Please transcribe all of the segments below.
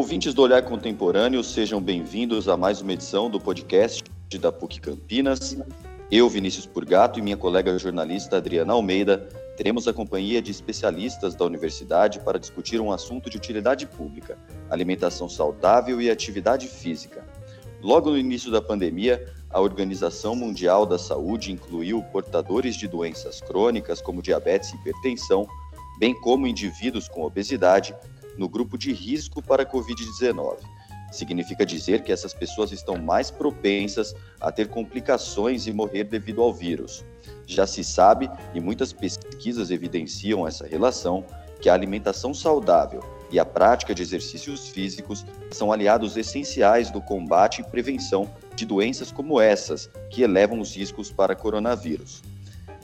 Ouvintes do Olhar Contemporâneo, sejam bem-vindos a mais uma edição do podcast da PUC Campinas. Eu, Vinícius Purgato, e minha colega jornalista Adriana Almeida teremos a companhia de especialistas da universidade para discutir um assunto de utilidade pública: alimentação saudável e atividade física. Logo no início da pandemia, a Organização Mundial da Saúde incluiu portadores de doenças crônicas como diabetes e hipertensão, bem como indivíduos com obesidade, no grupo de risco para a Covid-19. Significa dizer que essas pessoas estão mais propensas a ter complicações e morrer devido ao vírus. Já se sabe, e muitas pesquisas evidenciam essa relação, que a alimentação saudável e a prática de exercícios físicos são aliados essenciais do combate e prevenção de doenças como essas, que elevam os riscos para coronavírus.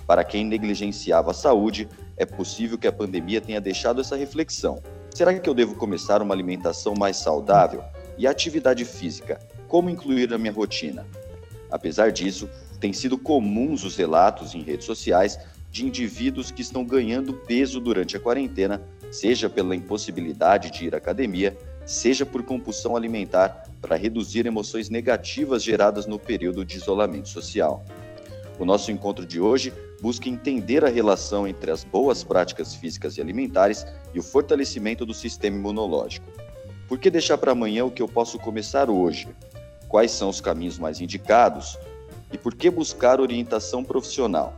Para quem negligenciava a saúde, é possível que a pandemia tenha deixado essa reflexão Será que eu devo começar uma alimentação mais saudável? E atividade física? Como incluir na minha rotina? Apesar disso, tem sido comuns os relatos em redes sociais de indivíduos que estão ganhando peso durante a quarentena, seja pela impossibilidade de ir à academia, seja por compulsão alimentar para reduzir emoções negativas geradas no período de isolamento social. O nosso encontro de hoje busca entender a relação entre as boas práticas físicas e alimentares e o fortalecimento do sistema imunológico. Por que deixar para amanhã o que eu posso começar hoje? Quais são os caminhos mais indicados? E por que buscar orientação profissional?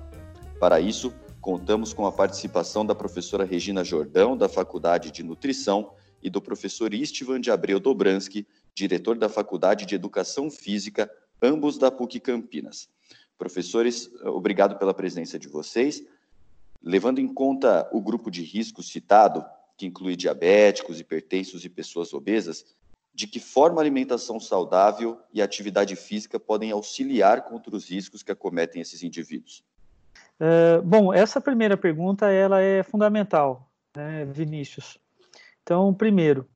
Para isso, contamos com a participação da professora Regina Jordão, da Faculdade de Nutrição, e do professor Istvan de Abreu Dobransky, diretor da Faculdade de Educação Física, ambos da PUC Campinas. Professores, obrigado pela presença de vocês. Levando em conta o grupo de risco citado, que inclui diabéticos, hipertensos e pessoas obesas, de que forma alimentação saudável e atividade física podem auxiliar contra os riscos que acometem esses indivíduos? É, bom, essa primeira pergunta ela é fundamental, né, Vinícius. Então, primeiro,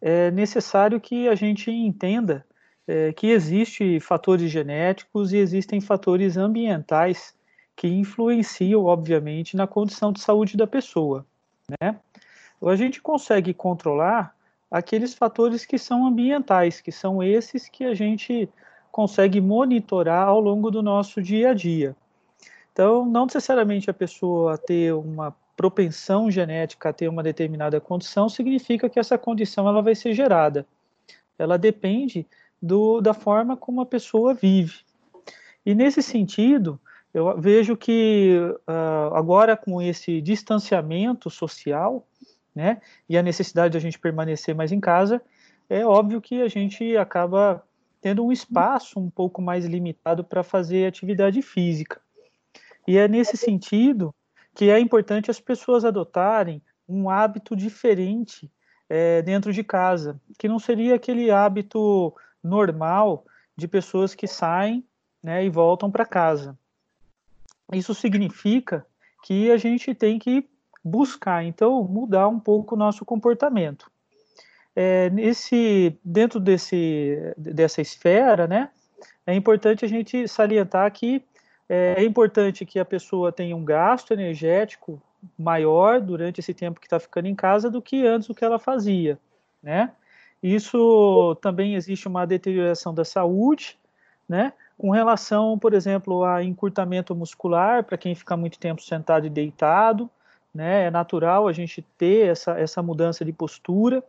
é necessário que a gente entenda é, que existem fatores genéticos e existem fatores ambientais que influenciam, obviamente, na condição de saúde da pessoa. Né? A gente consegue controlar aqueles fatores que são ambientais, que são esses que a gente consegue monitorar ao longo do nosso dia a dia. Então, não necessariamente a pessoa ter uma propensão genética a ter uma determinada condição significa que essa condição ela vai ser gerada. Ela depende do, da forma como a pessoa vive. E nesse sentido, eu vejo que uh, agora com esse distanciamento social, né, e a necessidade de a gente permanecer mais em casa, é óbvio que a gente acaba tendo um espaço um pouco mais limitado para fazer atividade física. E é nesse sentido que é importante as pessoas adotarem um hábito diferente é, dentro de casa, que não seria aquele hábito normal de pessoas que saem né, e voltam para casa. Isso significa que a gente tem que buscar, então, mudar um pouco o nosso comportamento. É, nesse, dentro desse, dessa esfera, né, é importante a gente salientar que é, é importante que a pessoa tenha um gasto energético maior durante esse tempo que está ficando em casa do que antes o que ela fazia, né? Isso também existe uma deterioração da saúde, né? Com relação, por exemplo, a encurtamento muscular, para quem fica muito tempo sentado e deitado, né? É natural a gente ter essa, essa mudança de postura.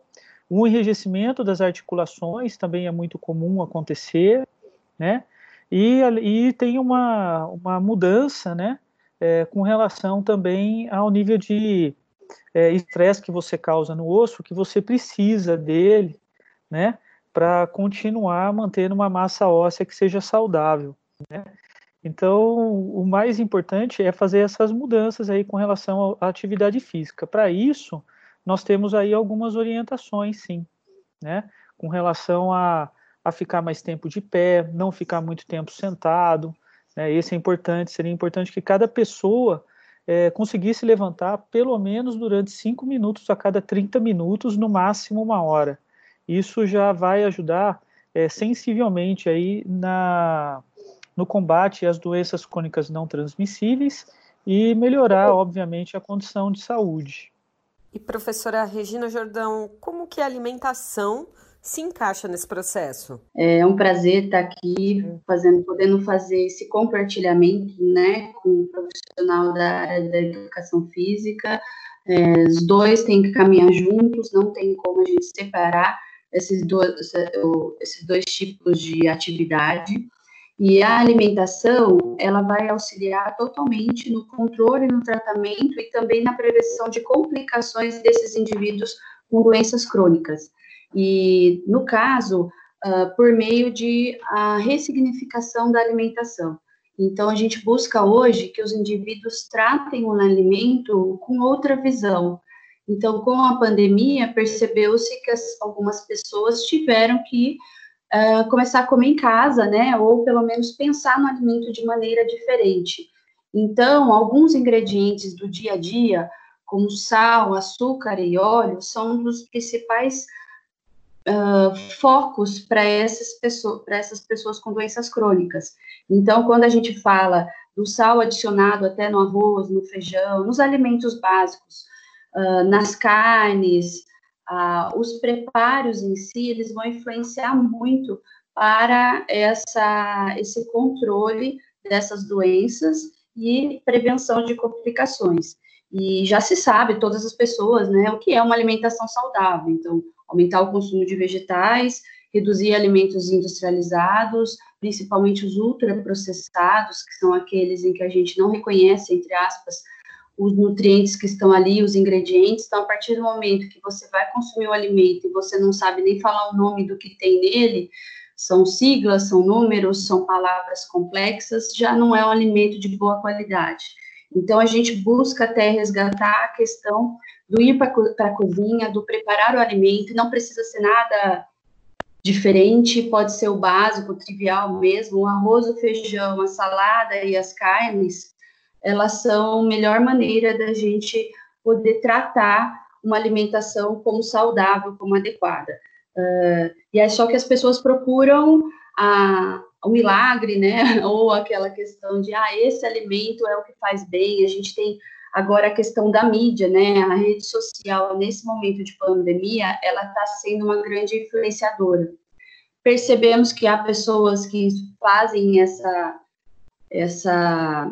O enrijecimento das articulações também é muito comum acontecer, né? E, e tem uma, uma mudança, né? É, com relação também ao nível de é, estresse que você causa no osso, que você precisa dele, né, para continuar mantendo uma massa óssea que seja saudável, né? Então, o mais importante é fazer essas mudanças aí com relação à atividade física. Para isso, nós temos aí algumas orientações, sim, né? Com relação a, a ficar mais tempo de pé, não ficar muito tempo sentado, né? Esse é importante, seria importante que cada pessoa é, conseguisse levantar pelo menos durante 5 minutos a cada 30 minutos, no máximo uma hora isso já vai ajudar é, sensivelmente aí na, no combate às doenças crônicas não transmissíveis e melhorar, obviamente, a condição de saúde. E professora Regina Jordão, como que a alimentação se encaixa nesse processo? É um prazer estar aqui fazendo, podendo fazer esse compartilhamento, né, com um profissional da área da educação física. É, os dois têm que caminhar juntos, não tem como a gente separar esses dois, esses dois tipos de atividade. E a alimentação, ela vai auxiliar totalmente no controle, no tratamento e também na prevenção de complicações desses indivíduos com doenças crônicas. E, no caso, uh, por meio de a ressignificação da alimentação. Então, a gente busca hoje que os indivíduos tratem o alimento com outra visão. Então, com a pandemia, percebeu-se que as, algumas pessoas tiveram que uh, começar a comer em casa, né? Ou pelo menos pensar no alimento de maneira diferente. Então, alguns ingredientes do dia a dia, como sal, açúcar e óleo, são um dos principais uh, focos para essas pessoas, essas pessoas com doenças crônicas. Então, quando a gente fala do sal adicionado até no arroz, no feijão, nos alimentos básicos, uh, nas carnes, uh, os preparos em si, eles vão influenciar muito para essa, esse controle dessas doenças e prevenção de complicações. E já se sabe, todas as pessoas, né, o que é uma alimentação saudável. Então, aumentar o consumo de vegetais, reduzir alimentos industrializados, principalmente os ultraprocessados, que são aqueles em que a gente não reconhece, entre aspas, os nutrientes que estão ali, os ingredientes. Então, a partir do momento que você vai consumir o alimento e você não sabe nem falar o nome do que tem nele, são siglas, são números, são palavras complexas, já não é um alimento de boa qualidade. Então, a gente busca até resgatar a questão do ir para a cozinha, do preparar o alimento, não precisa ser nada diferente, pode ser o básico, o trivial mesmo, o arroz, o feijão, a salada e as carnes, elas são a melhor maneira da gente poder tratar uma alimentação como saudável, como adequada. Uh, e é só que as pessoas procuram a, o milagre, né? Ou aquela questão de, ah, esse alimento é o que faz bem. A gente tem agora a questão da mídia, né? A rede social, nesse momento de pandemia, ela está sendo uma grande influenciadora. Percebemos que há pessoas que fazem essa, essa,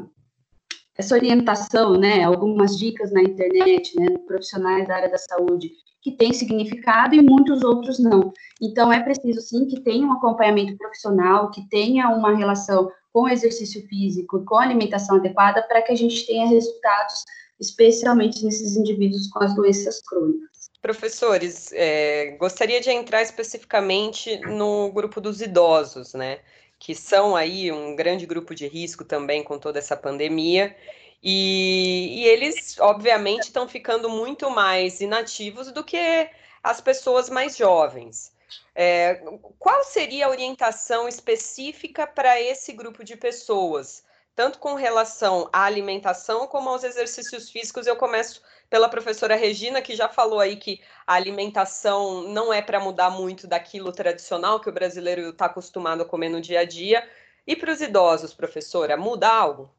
essa orientação, né? Algumas dicas na internet, né? Profissionais da área da saúde que tem significado e muitos outros não. Então, é preciso, sim, que tenha um acompanhamento profissional, que tenha uma relação com o exercício físico, com a alimentação adequada, para que a gente tenha resultados, especialmente nesses indivíduos com as doenças crônicas. Professores, é, gostaria de entrar especificamente no grupo dos idosos, né? Que são aí um grande grupo de risco também com toda essa pandemia e, e eles, obviamente, estão ficando muito mais inativos do que as pessoas mais jovens. É, qual seria a orientação específica para esse grupo de pessoas, tanto com relação à alimentação como aos exercícios físicos? Eu começo pela professora Regina, que já falou aí que a alimentação não é para mudar muito daquilo tradicional que o brasileiro está acostumado a comer no dia a dia. E para os idosos, professora, muda algo?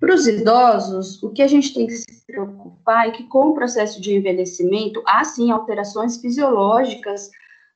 Para os idosos, o que a gente tem que se preocupar é que com o processo de envelhecimento, há sim alterações fisiológicas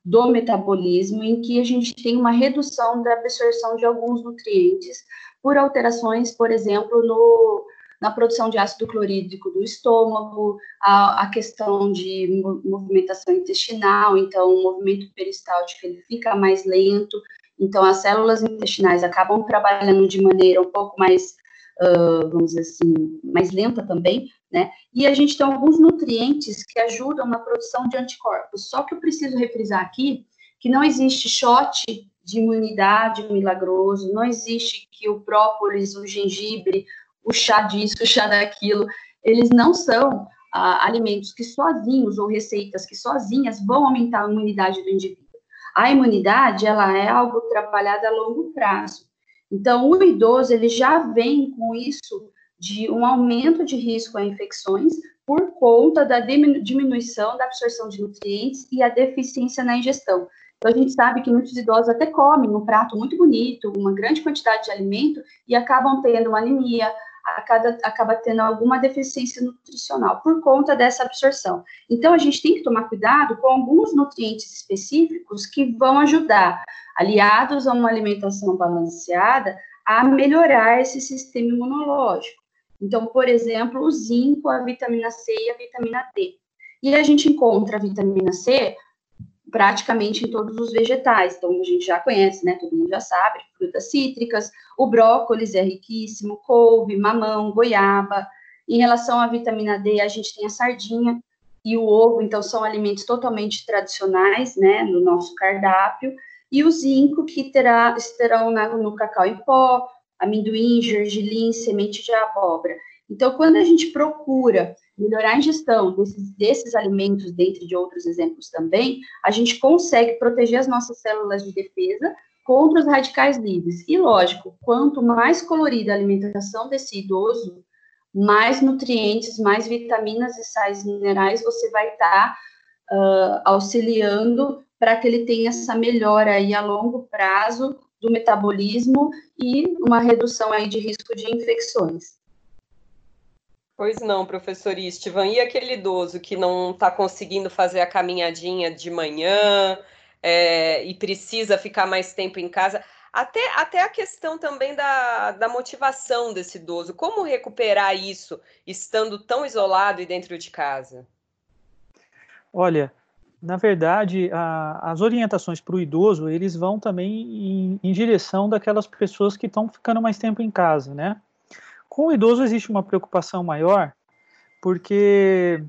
do metabolismo, em que a gente tem uma redução da absorção de alguns nutrientes, por alterações, por exemplo, no, na produção de ácido clorídrico do estômago, a, a questão de movimentação intestinal, então o movimento peristáltico ele fica mais lento, então as células intestinais acabam trabalhando de maneira um pouco mais uh, vamos dizer assim, mais lenta também, né? E a gente tem alguns nutrientes que ajudam na produção de anticorpos. Só que eu preciso refrisar aqui que não existe shot de imunidade milagroso, não existe que o própolis, o gengibre, o chá disso, o chá daquilo, eles não são ah, alimentos que sozinhos ou receitas que sozinhas vão aumentar a imunidade do indivíduo. A imunidade, ela é algo trabalhado a longo prazo. Então, o idoso ele já vem com isso de um aumento de risco a infecções por conta da diminuição da absorção de nutrientes e a deficiência na ingestão. Então, a gente sabe que muitos idosos até comem um prato muito bonito, uma grande quantidade de alimento, e acabam tendo uma anemia, acaba, acaba tendo alguma deficiência nutricional por conta dessa absorção. Então, a gente tem que tomar cuidado com alguns nutrientes específicos que vão ajudar, aliados a uma alimentação balanceada, a melhorar esse sistema imunológico. Então, por exemplo, o zinco, a vitamina C e a vitamina D. E a gente encontra a vitamina C praticamente em todos os vegetais. Então, a gente já conhece, né? Todo mundo já sabe, frutas cítricas, o brócolis é riquíssimo, couve, mamão, goiaba. Em relação à vitamina D, a gente tem a sardinha e o ovo, então são alimentos totalmente tradicionais, né, no nosso cardápio. E o zinco, que terá, estarão no cacau em pó, amendoim, gergelim, semente de abóbora. Então, quando a gente procura melhorar a ingestão desses, desses alimentos, dentre de outros exemplos também, a gente consegue proteger as nossas células de defesa contra os radicais livres. E, lógico, quanto mais colorida a alimentação desse idoso, mais nutrientes, mais vitaminas e sais minerais você vai estar tá, uh, auxiliando para que ele tenha essa melhora aí a longo prazo do metabolismo e uma redução aí de risco de infecções. Pois não, professor Istvan. E aquele idoso que não está conseguindo fazer a caminhadinha de manhã é, e precisa ficar mais tempo em casa? Até, até a questão também da, da motivação desse idoso. Como recuperar isso estando tão isolado e dentro de casa? Olha, na verdade, a, as orientações para o idoso, eles vão também em, em direção daquelas pessoas que estão ficando mais tempo em casa, né? Com o idoso existe uma preocupação maior, porque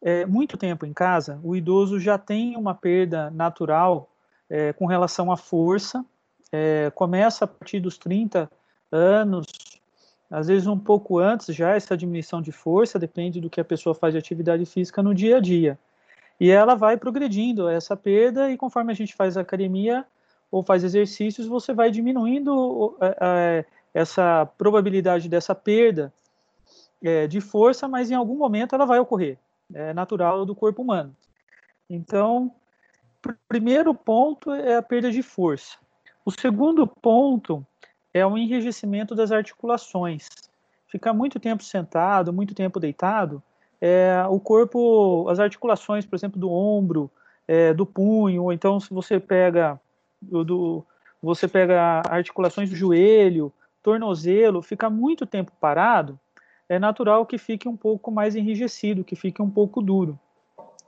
é, muito tempo em casa, o idoso já tem uma perda natural é, com relação à força, é, começa a partir dos 30 anos, às vezes um pouco antes já essa diminuição de força, depende do que a pessoa faz de atividade física no dia a dia. E ela vai progredindo essa perda, e conforme a gente faz academia ou faz exercícios, você vai diminuindo essa probabilidade dessa perda é, de força, mas em algum momento ela vai ocorrer, é natural do corpo humano. Então, o primeiro ponto é a perda de força. O segundo ponto é o enrijecimento das articulações. Ficar muito tempo sentado, muito tempo deitado, é, o corpo, as articulações, por exemplo, do ombro, é, do punho, ou então se você pega do, você pega articulações do joelho, tornozelo fica muito tempo parado, é natural que fique um pouco mais enrijecido, que fique um pouco duro.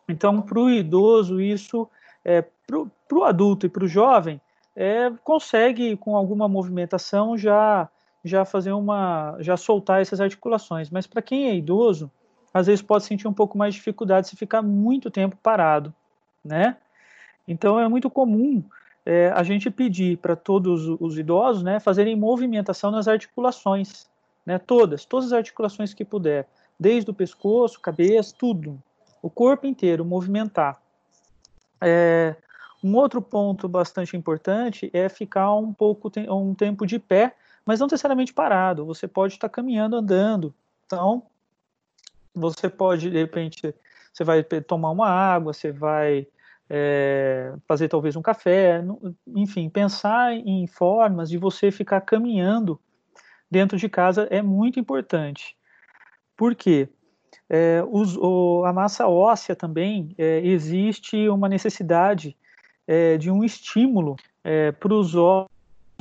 Então, para o idoso, isso, é, para o adulto e para o jovem, é, consegue, com alguma movimentação, já, já fazer uma, já soltar essas articulações. Mas para quem é idoso, às vezes pode sentir um pouco mais de dificuldade se ficar muito tempo parado, né? Então, é muito comum é, a gente pedir para todos os idosos né, fazerem movimentação nas articulações, né, todas, todas as articulações que puder, desde o pescoço, cabeça, tudo, o corpo inteiro, movimentar. É, um outro ponto bastante importante é ficar um pouco um tempo de pé, mas não necessariamente parado. Você pode estar caminhando, andando. Então, você pode de repente, você vai tomar uma água, você vai é, fazer talvez um café, enfim, pensar em formas de você ficar caminhando dentro de casa é muito importante. Por quê? É, os, o, a massa óssea também é, existe uma necessidade é, de um estímulo é, para os ossos,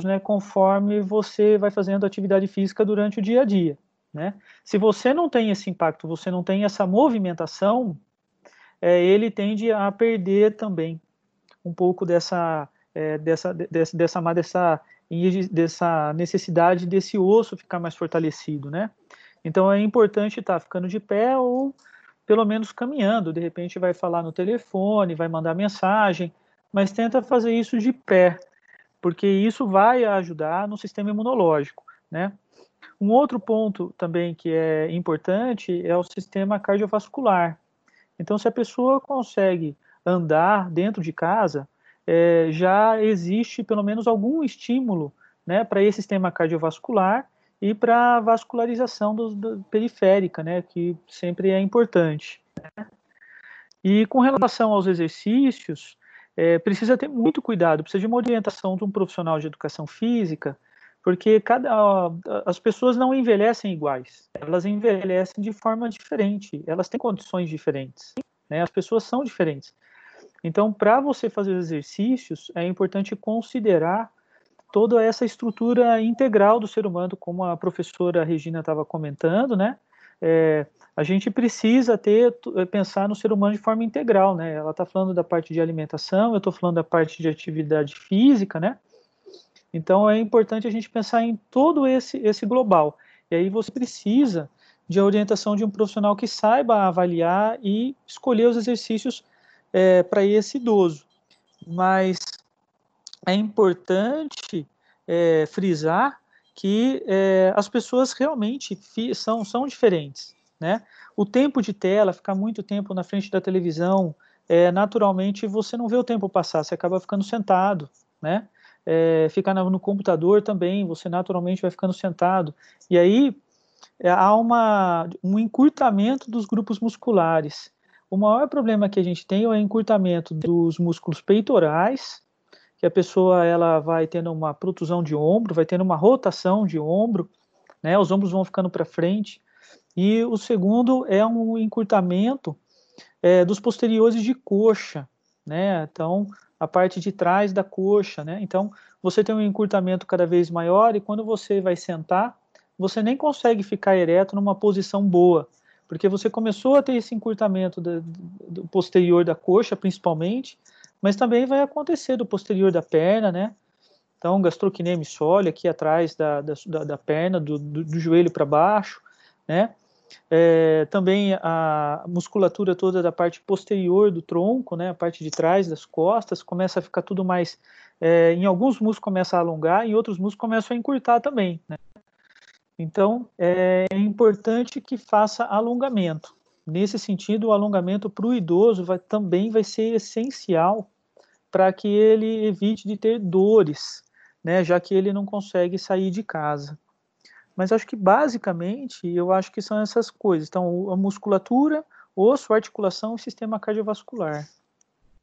né, conforme você vai fazendo atividade física durante o dia a dia. Né? Se você não tem esse impacto, você não tem essa movimentação, é, ele tende a perder também um pouco dessa, é, dessa, dessa, dessa, dessa, dessa necessidade desse osso ficar mais fortalecido, né? Então é importante estar tá ficando de pé ou pelo menos caminhando. De repente vai falar no telefone, vai mandar mensagem, mas tenta fazer isso de pé, porque isso vai ajudar no sistema imunológico, né? Um outro ponto também que é importante é o sistema cardiovascular. Então, se a pessoa consegue andar dentro de casa, é, já existe pelo menos algum estímulo né, para esse sistema cardiovascular e para a vascularização do, do, periférica, né, que sempre é importante. Né? E com relação aos exercícios, é, precisa ter muito cuidado, precisa de uma orientação de um profissional de educação física porque cada, as pessoas não envelhecem iguais, elas envelhecem de forma diferente, elas têm condições diferentes, né? as pessoas são diferentes. Então, para você fazer exercícios, é importante considerar toda essa estrutura integral do ser humano, como a professora Regina estava comentando, né? É, a gente precisa ter é, pensar no ser humano de forma integral, né? Ela está falando da parte de alimentação, eu estou falando da parte de atividade física, né? Então é importante a gente pensar em todo esse esse global. E aí você precisa de orientação de um profissional que saiba avaliar e escolher os exercícios é, para esse idoso. Mas é importante é, frisar que é, as pessoas realmente são, são diferentes. Né? O tempo de tela, ficar muito tempo na frente da televisão, é, naturalmente você não vê o tempo passar, você acaba ficando sentado. Né? É, ficar no computador também, você naturalmente vai ficando sentado. E aí é, há uma, um encurtamento dos grupos musculares. O maior problema que a gente tem é o encurtamento dos músculos peitorais, que a pessoa ela vai tendo uma protusão de ombro, vai tendo uma rotação de ombro, né? Os ombros vão ficando para frente. E o segundo é um encurtamento é, dos posteriores de coxa, né? Então, a parte de trás da coxa, né? Então, você tem um encurtamento cada vez maior e quando você vai sentar, você nem consegue ficar ereto numa posição boa, porque você começou a ter esse encurtamento do, do posterior da coxa, principalmente, mas também vai acontecer do posterior da perna, né? Então, gastrocnêmio aqui atrás da, da, da perna, do, do, do joelho para baixo, né? É, também a musculatura toda da parte posterior do tronco, né? A parte de trás das costas começa a ficar tudo mais. É, em alguns músculos começa a alongar, em outros músculos começa a encurtar também, né? Então, é importante que faça alongamento. Nesse sentido, o alongamento para o idoso vai, também vai ser essencial para que ele evite de ter dores, né, já que ele não consegue sair de casa. Mas acho que basicamente, eu acho que são essas coisas. Então, a musculatura, osso, articulação e sistema cardiovascular.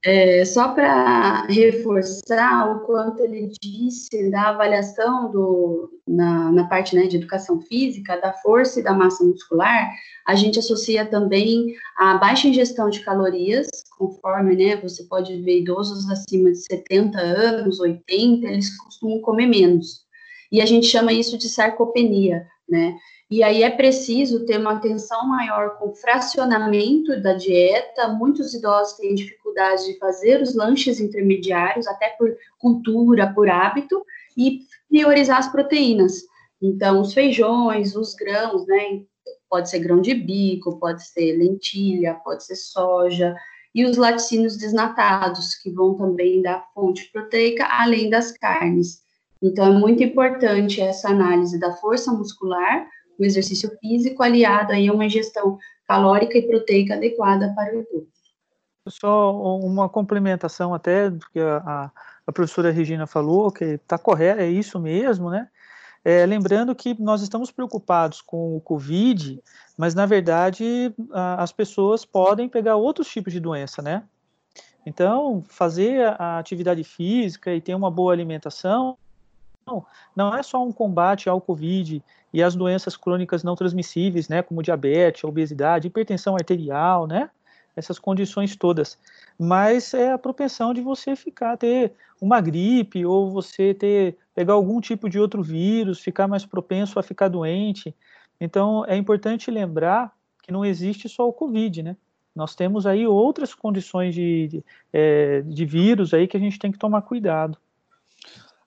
É, só para reforçar o quanto ele disse da avaliação do, na, na parte né, de educação física, da força e da massa muscular, a gente associa também a baixa ingestão de calorias, conforme né, você pode ver idosos acima de 70 anos, 80, eles costumam comer menos. E a gente chama isso de sarcopenia, né? E aí é preciso ter uma atenção maior com o fracionamento da dieta. Muitos idosos têm dificuldade de fazer os lanches intermediários, até por cultura, por hábito, e priorizar as proteínas. Então, os feijões, os grãos, né? Pode ser grão de bico, pode ser lentilha, pode ser soja, e os laticínios desnatados, que vão também dar fonte proteica, além das carnes. Então, é muito importante essa análise da força muscular, o exercício físico aliado aí a uma ingestão calórica e proteica adequada para o idoso. Só uma complementação até do que a, a professora Regina falou, que está correto, é isso mesmo, né? É, lembrando que nós estamos preocupados com o Covid, mas na verdade a, as pessoas podem pegar outros tipos de doença, né? Então, fazer a atividade física e ter uma boa alimentação não, não é só um combate ao Covid e às doenças crônicas não transmissíveis, né, como diabetes, obesidade, hipertensão arterial, né, essas condições todas, mas é a propensão de você ficar ter uma gripe ou você ter pegar algum tipo de outro vírus, ficar mais propenso a ficar doente. Então é importante lembrar que não existe só o Covid, né? Nós temos aí outras condições de, de, é, de vírus aí que a gente tem que tomar cuidado.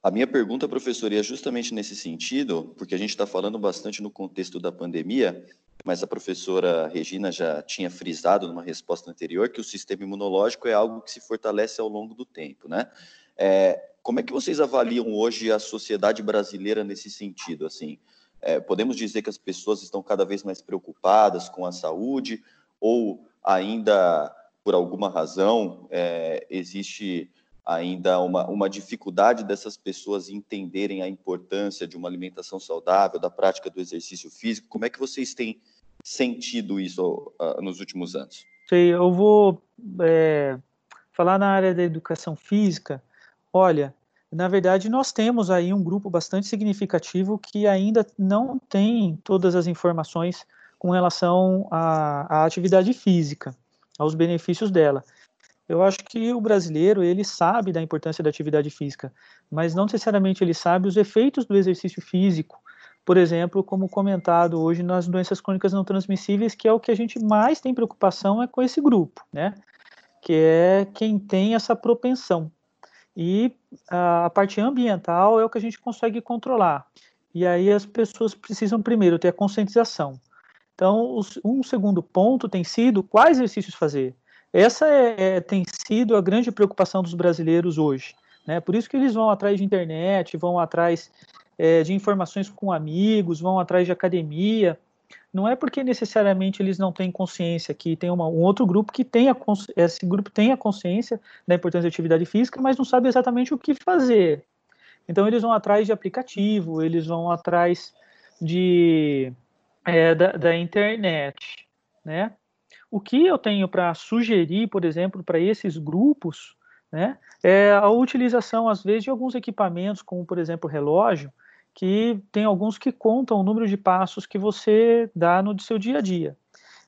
A minha pergunta, professor, é justamente nesse sentido, porque a gente está falando bastante no contexto da pandemia, mas a professora Regina já tinha frisado numa resposta anterior que o sistema imunológico é algo que se fortalece ao longo do tempo, né? É, como é que vocês avaliam hoje a sociedade brasileira nesse sentido? Assim, é, podemos dizer que as pessoas estão cada vez mais preocupadas com a saúde ou ainda por alguma razão é, existe ainda uma, uma dificuldade dessas pessoas entenderem a importância de uma alimentação saudável, da prática do exercício físico. Como é que vocês têm sentido isso uh, nos últimos anos? Sei, eu vou é, falar na área da educação física. Olha, na verdade, nós temos aí um grupo bastante significativo que ainda não tem todas as informações com relação à, à atividade física, aos benefícios dela. Eu acho que o brasileiro ele sabe da importância da atividade física, mas não necessariamente ele sabe os efeitos do exercício físico. Por exemplo, como comentado hoje nas doenças crônicas não transmissíveis, que é o que a gente mais tem preocupação é com esse grupo, né? Que é quem tem essa propensão. E a, parte ambiental é o que a gente consegue controlar. E aí as pessoas precisam primeiro ter a conscientização. Então, um segundo ponto tem sido quais exercícios fazer. Essa é, é, tem sido a grande preocupação dos brasileiros hoje. Né? Por isso que eles vão atrás de internet, vão atrás é, de informações com amigos, vão atrás de academia. Não é porque necessariamente eles não têm consciência que tem uma, um outro grupo que tem a, esse grupo tem a consciência da importância da atividade física, mas não sabe exatamente o que fazer. Então eles vão atrás de aplicativo, eles vão atrás de é, da, da internet, né? O que eu tenho para sugerir, por exemplo, para esses grupos, né, é a utilização, às vezes, de alguns equipamentos, como, por exemplo, relógio, que tem alguns que contam o número de passos que você dá no seu dia a dia.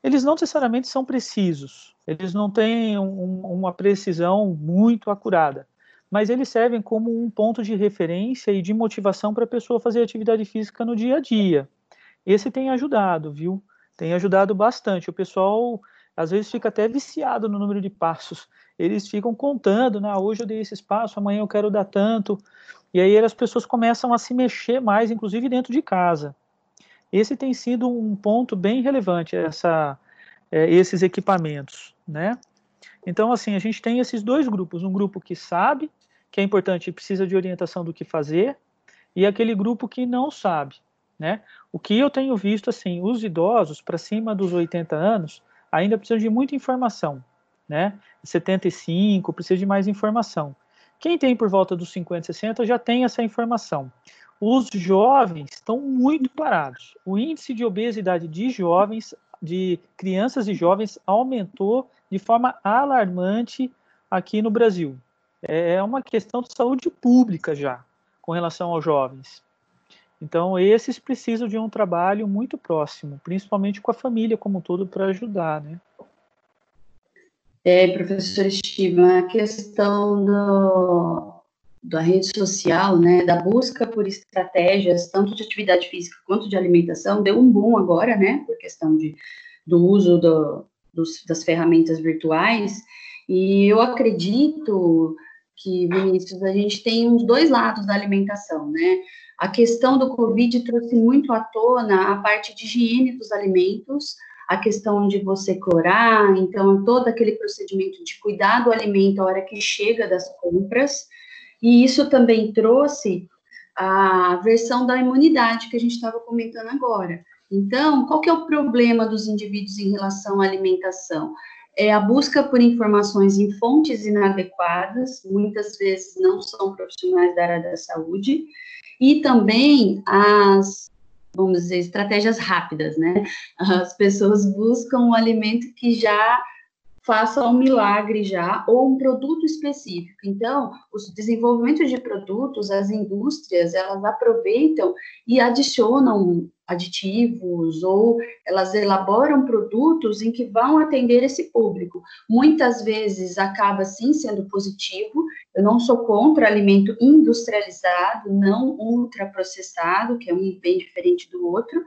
Eles não necessariamente são precisos, eles não têm um, uma precisão muito acurada, mas eles servem como um ponto de referência e de motivação para a pessoa fazer atividade física no dia a dia. Esse tem ajudado, viu? Tem ajudado bastante. O pessoal às vezes fica até viciado no número de passos. Eles ficam contando, né? Hoje eu dei esse espaço, amanhã eu quero dar tanto. E aí as pessoas começam a se mexer mais, inclusive dentro de casa. Esse tem sido um ponto bem relevante, essa, é, esses equipamentos, né? Então, assim, a gente tem esses dois grupos, um grupo que sabe que é importante e precisa de orientação do que fazer, e aquele grupo que não sabe, né? O que eu tenho visto, assim, os idosos para cima dos 80 anos ainda precisam de muita informação, né? 75 precisa de mais informação. Quem tem por volta dos 50, 60 já tem essa informação. Os jovens estão muito parados. O índice de obesidade de jovens, de crianças e jovens, aumentou de forma alarmante aqui no Brasil. É uma questão de saúde pública já, com relação aos jovens. Então, esses precisam de um trabalho muito próximo, principalmente com a família como um todo, para ajudar, né? É, professor Estima, a questão do, da rede social, né, da busca por estratégias, tanto de atividade física quanto de alimentação, deu um boom agora, né, por questão de, do uso do, dos, das ferramentas virtuais, e eu acredito que, Vinícius, a gente tem os dois lados da alimentação, né, a questão do Covid trouxe muito à tona a parte de higiene dos alimentos, a questão de você clorar, então todo aquele procedimento de cuidar do alimento a hora que chega das compras, e isso também trouxe a versão da imunidade que a gente estava comentando agora. Então, qual que é o problema dos indivíduos em relação à alimentação? É a busca por informações em fontes inadequadas, muitas vezes não são profissionais da área da saúde, e também as vamos dizer, estratégias rápidas, né? As pessoas buscam um alimento que já faça um milagre já, ou um produto específico. Então, os desenvolvimentos de produtos, as indústrias, elas aproveitam e adicionam aditivos ou elas elaboram produtos em que vão atender esse público. Muitas vezes acaba sim sendo positivo. Eu não sou contra alimento industrializado, não ultraprocessado, que é um bem diferente do outro,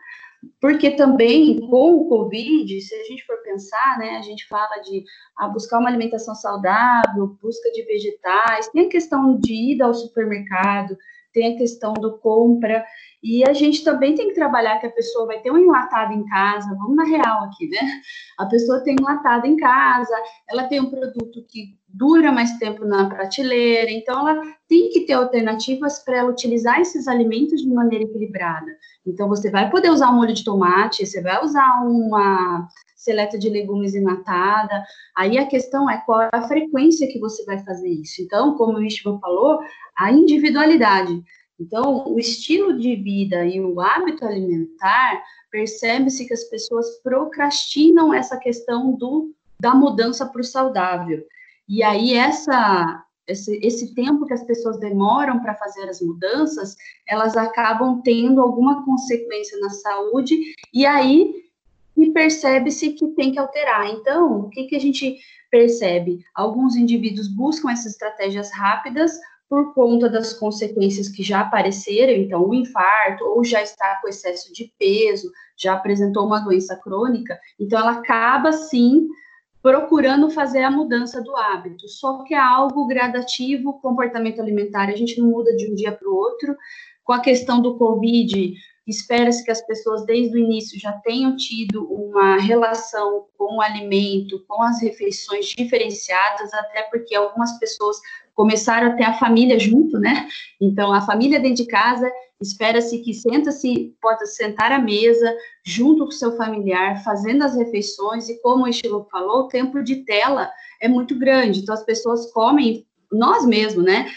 porque também com o Covid, se a gente for pensar, né, a gente fala de ah, buscar uma alimentação saudável, busca de vegetais, tem a questão de ir ao supermercado, tem a questão do compra, e a gente também tem que trabalhar que a pessoa vai ter um enlatado em casa, vamos na real aqui, né? A pessoa tem um enlatado em casa, ela tem um produto que dura mais tempo na prateleira, então ela tem que ter alternativas para ela utilizar esses alimentos de maneira equilibrada. Então você vai poder usar um molho de tomate, você vai usar uma seleta de legumes enlatada. Aí a questão é qual é a frequência que você vai fazer isso. Então, como o Istvan falou, a individualidade. Então, o estilo de vida e o hábito alimentar, percebe-se que as pessoas procrastinam essa questão do, da mudança para o saudável. E aí, essa, esse, esse tempo que as pessoas demoram para fazer as mudanças, elas acabam tendo alguma consequência na saúde, e aí percebe-se que tem que alterar. Então, o que, que a gente percebe? Alguns indivíduos buscam essas estratégias rápidas por conta das consequências que já apareceram, então o infarto, ou já está com excesso de peso, já apresentou uma doença crônica, então ela acaba sim procurando fazer a mudança do hábito. Só que é algo gradativo, comportamento alimentar, a gente não muda de um dia para o outro. Com a questão do Covid, espera-se que as pessoas desde o início já tenham tido uma relação com o alimento, com as refeições diferenciadas, até porque algumas pessoas começaram a ter a família junto, né? Então, a família dentro de casa, espera-se que senta-se, pode sentar à mesa, junto com o seu familiar, fazendo as refeições, e como o Estilo falou, o tempo de tela é muito grande, então as pessoas comem, nós mesmos, né?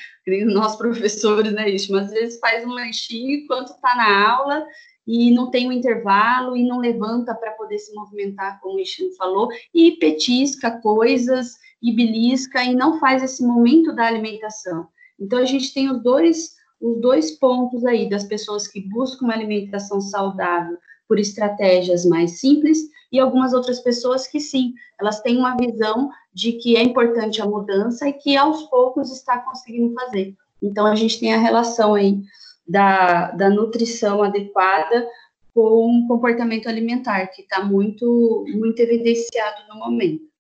Nós professores, né, Isso, mas às vezes faz um lanchinho enquanto está na aula, e não tem um intervalo e não levanta para poder se movimentar, como o Ixino falou, e petisca coisas e belisca e não faz esse momento da alimentação. Então a gente tem os dois os dois pontos aí das pessoas que buscam uma alimentação saudável por estratégias mais simples e algumas outras pessoas que sim, elas têm uma visão de que é importante a mudança e que aos poucos está conseguindo fazer. Então a gente tem a relação aí da, da nutrição adequada com o comportamento alimentar, que está muito, muito evidenciado no momento.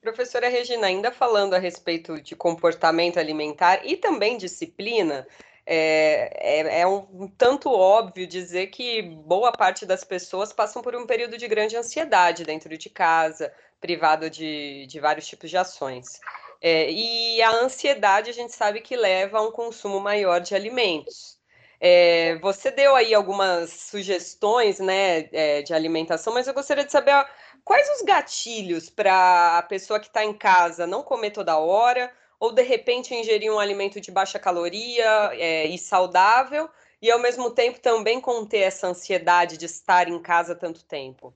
Professora Regina, ainda falando a respeito de comportamento alimentar e também disciplina, é, é, é um, tanto óbvio dizer que boa parte das pessoas passam por um período de grande ansiedade dentro de casa, privado de, de vários tipos de ações. É, e a ansiedade a gente sabe que leva a um consumo maior de alimentos. É, você deu aí algumas sugestões né, é, de alimentação, mas eu gostaria de saber quais os gatilhos para a pessoa que está em casa não comer toda hora, ou de repente ingerir um alimento de baixa caloria é, e saudável, e ao mesmo tempo também conter essa ansiedade de estar em casa tanto tempo?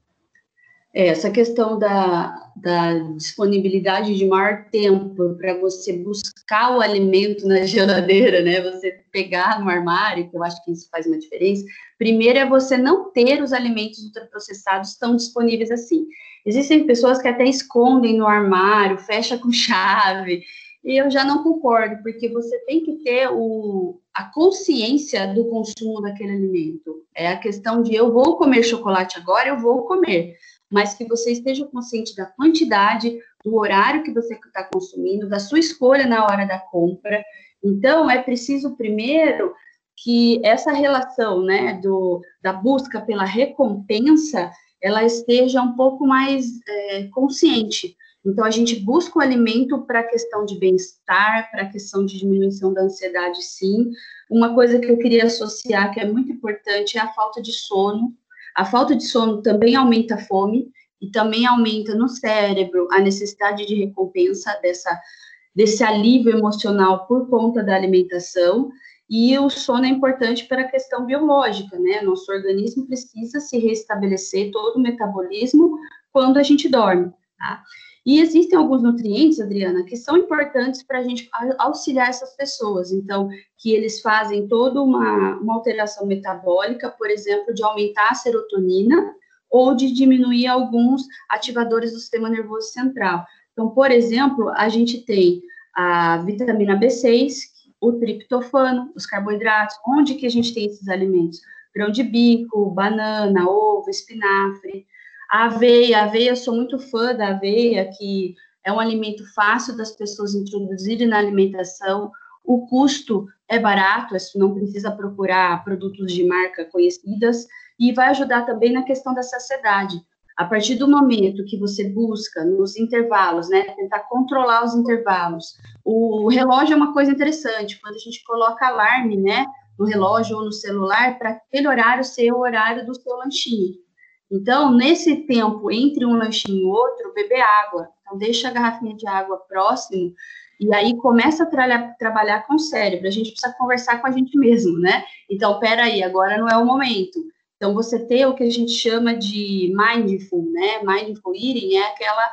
É, essa questão da, da disponibilidade de maior tempo para você buscar o alimento na geladeira, né? Você pegar no armário, que eu acho que isso faz uma diferença. Primeiro é você não ter os alimentos ultraprocessados tão disponíveis assim. Existem pessoas que até escondem no armário, fecha com chave, e eu já não concordo, porque você tem que ter o, a consciência do consumo daquele alimento. É a questão de eu vou comer chocolate agora, eu vou comer mas que você esteja consciente da quantidade, do horário que você está consumindo, da sua escolha na hora da compra. Então, é preciso primeiro que essa relação, né, do, da busca pela recompensa, ela esteja um pouco mais é, consciente. Então, a gente busca o alimento para a questão de bem-estar, para a questão de diminuição da ansiedade, sim. Uma coisa que eu queria associar, que é muito importante, é a falta de sono. A falta de sono também aumenta a fome e também aumenta no cérebro a necessidade de recompensa dessa desse alívio emocional por conta da alimentação. E o sono é importante para a questão biológica, né? Nosso organismo precisa se restabelecer todo o metabolismo quando a gente dorme, tá? E existem alguns nutrientes, Adriana, que são importantes para a gente auxiliar essas pessoas. Então, que eles fazem toda uma, uma alteração metabólica, por exemplo, de aumentar a serotonina ou de diminuir alguns ativadores do sistema nervoso central. Então, por exemplo, a gente tem a vitamina B6, o triptofano, os carboidratos. Onde que a gente tem esses alimentos? Grão de bico, banana, ovo, espinafre. A aveia, aveia, eu sou muito fã da aveia, que é um alimento fácil das pessoas introduzirem na alimentação. O custo é barato, não precisa procurar produtos de marca conhecidas e vai ajudar também na questão da saciedade. A partir do momento que você busca nos intervalos, né, tentar controlar os intervalos, o relógio é uma coisa interessante, quando a gente coloca alarme, né, no relógio ou no celular, para aquele horário ser o horário do seu lanchinho. Então, nesse tempo entre um lanchinho e outro, beber água. Então, deixa a garrafinha de água próximo e aí começa a tra trabalhar com o cérebro. A gente precisa conversar com a gente mesmo, né? Então, peraí, agora não é o momento. Então, você ter o que a gente chama de mindful, né? Mindful eating é aquela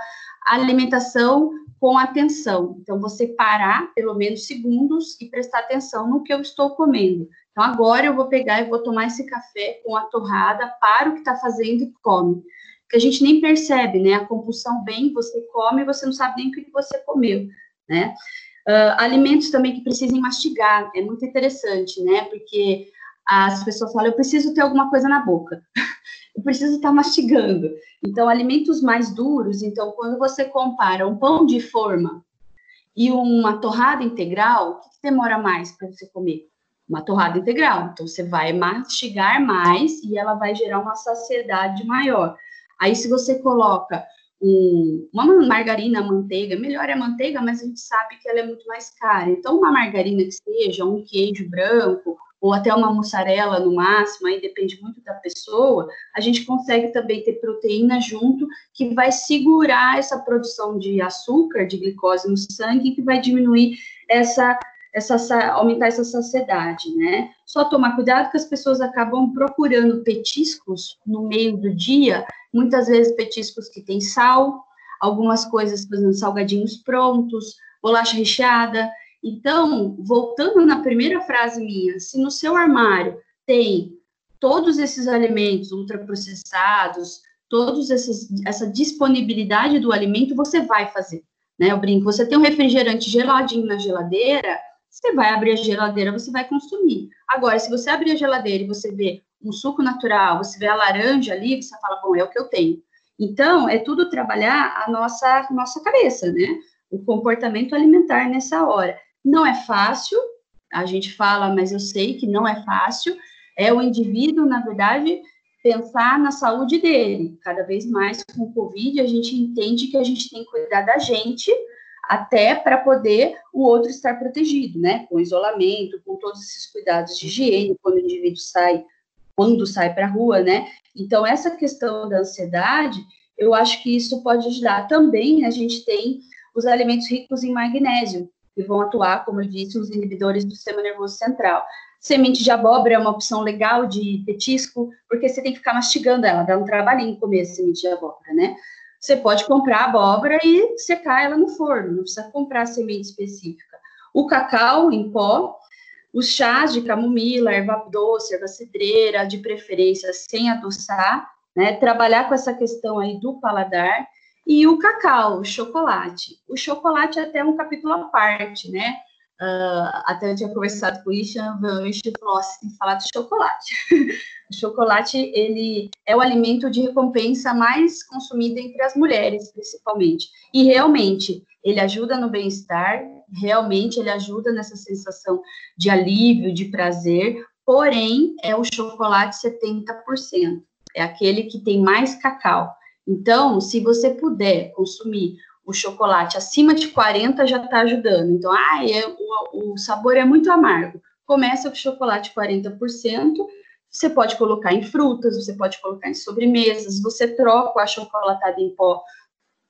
alimentação com atenção. Então, você parar pelo menos segundos e prestar atenção no que eu estou comendo. Então, agora eu vou pegar e vou tomar esse café com a torrada, para o que está fazendo e come. Porque a gente nem percebe, né? A compulsão vem, você come, você não sabe nem o que você comeu, né? Uh, alimentos também que precisem mastigar, é muito interessante, né? Porque as pessoas falam, eu preciso ter alguma coisa na boca, eu preciso estar mastigando. Então, alimentos mais duros, então, quando você compara um pão de forma e uma torrada integral, o que, que demora mais para você comer? Uma torrada integral. Então, você vai mastigar mais e ela vai gerar uma saciedade maior. Aí, se você coloca um, uma margarina, manteiga, melhor é manteiga, mas a gente sabe que ela é muito mais cara. Então, uma margarina que seja, um queijo branco, ou até uma mussarela no máximo, aí depende muito da pessoa, a gente consegue também ter proteína junto, que vai segurar essa produção de açúcar, de glicose no sangue, que vai diminuir essa, essa aumentar essa saciedade, né? Só tomar cuidado que as pessoas acabam procurando petiscos no meio do dia, muitas vezes petiscos que têm sal, algumas coisas, por exemplo, salgadinhos prontos, bolacha recheada, então, voltando na primeira frase minha, se no seu armário tem todos esses alimentos ultraprocessados, todos esses, essa disponibilidade do alimento, você vai fazer, né? Eu brinco, você tem um refrigerante geladinho na geladeira, você vai abrir a geladeira, você vai consumir. Agora, se você abrir a geladeira e você vê um suco natural, você vê a laranja ali, você fala, bom, é o que eu tenho. Então, é tudo trabalhar a nossa, nossa cabeça, né? O comportamento alimentar nessa hora. Não é fácil, a gente fala, mas eu sei que não é fácil. É o indivíduo, na verdade, pensar na saúde dele. Cada vez mais com o Covid, a gente entende que a gente tem que cuidar da gente até para poder o outro estar protegido, né? Com isolamento, com todos esses cuidados de higiene, quando o indivíduo sai, quando sai para a rua, né? Então, essa questão da ansiedade, eu acho que isso pode ajudar. Também a gente tem os alimentos ricos em magnésio, que vão atuar, como eu disse, os inibidores do sistema nervoso central. Semente de abóbora é uma opção legal de petisco, porque você tem que ficar mastigando ela, dá um trabalhinho comer a semente de abóbora, né? Você pode comprar abóbora e secar ela no forno, não precisa comprar semente específica. O cacau em pó, os chás de camomila, erva doce, erva cedreira, de preferência sem adoçar, né? Trabalhar com essa questão aí do paladar e o cacau, o chocolate. O chocolate é até um capítulo à parte, né? Uh, até eu tinha conversado com o Ishan, o Ishan falou, assim, tem que falar de chocolate. o chocolate, ele é o alimento de recompensa mais consumido entre as mulheres, principalmente. E realmente, ele ajuda no bem-estar, realmente ele ajuda nessa sensação de alívio, de prazer, porém, é o chocolate 70%. É aquele que tem mais cacau. Então, se você puder consumir o chocolate acima de 40, já está ajudando. Então, ah, é, o, o sabor é muito amargo. Começa com chocolate 40%. Você pode colocar em frutas, você pode colocar em sobremesas, você troca a chocolatada em pó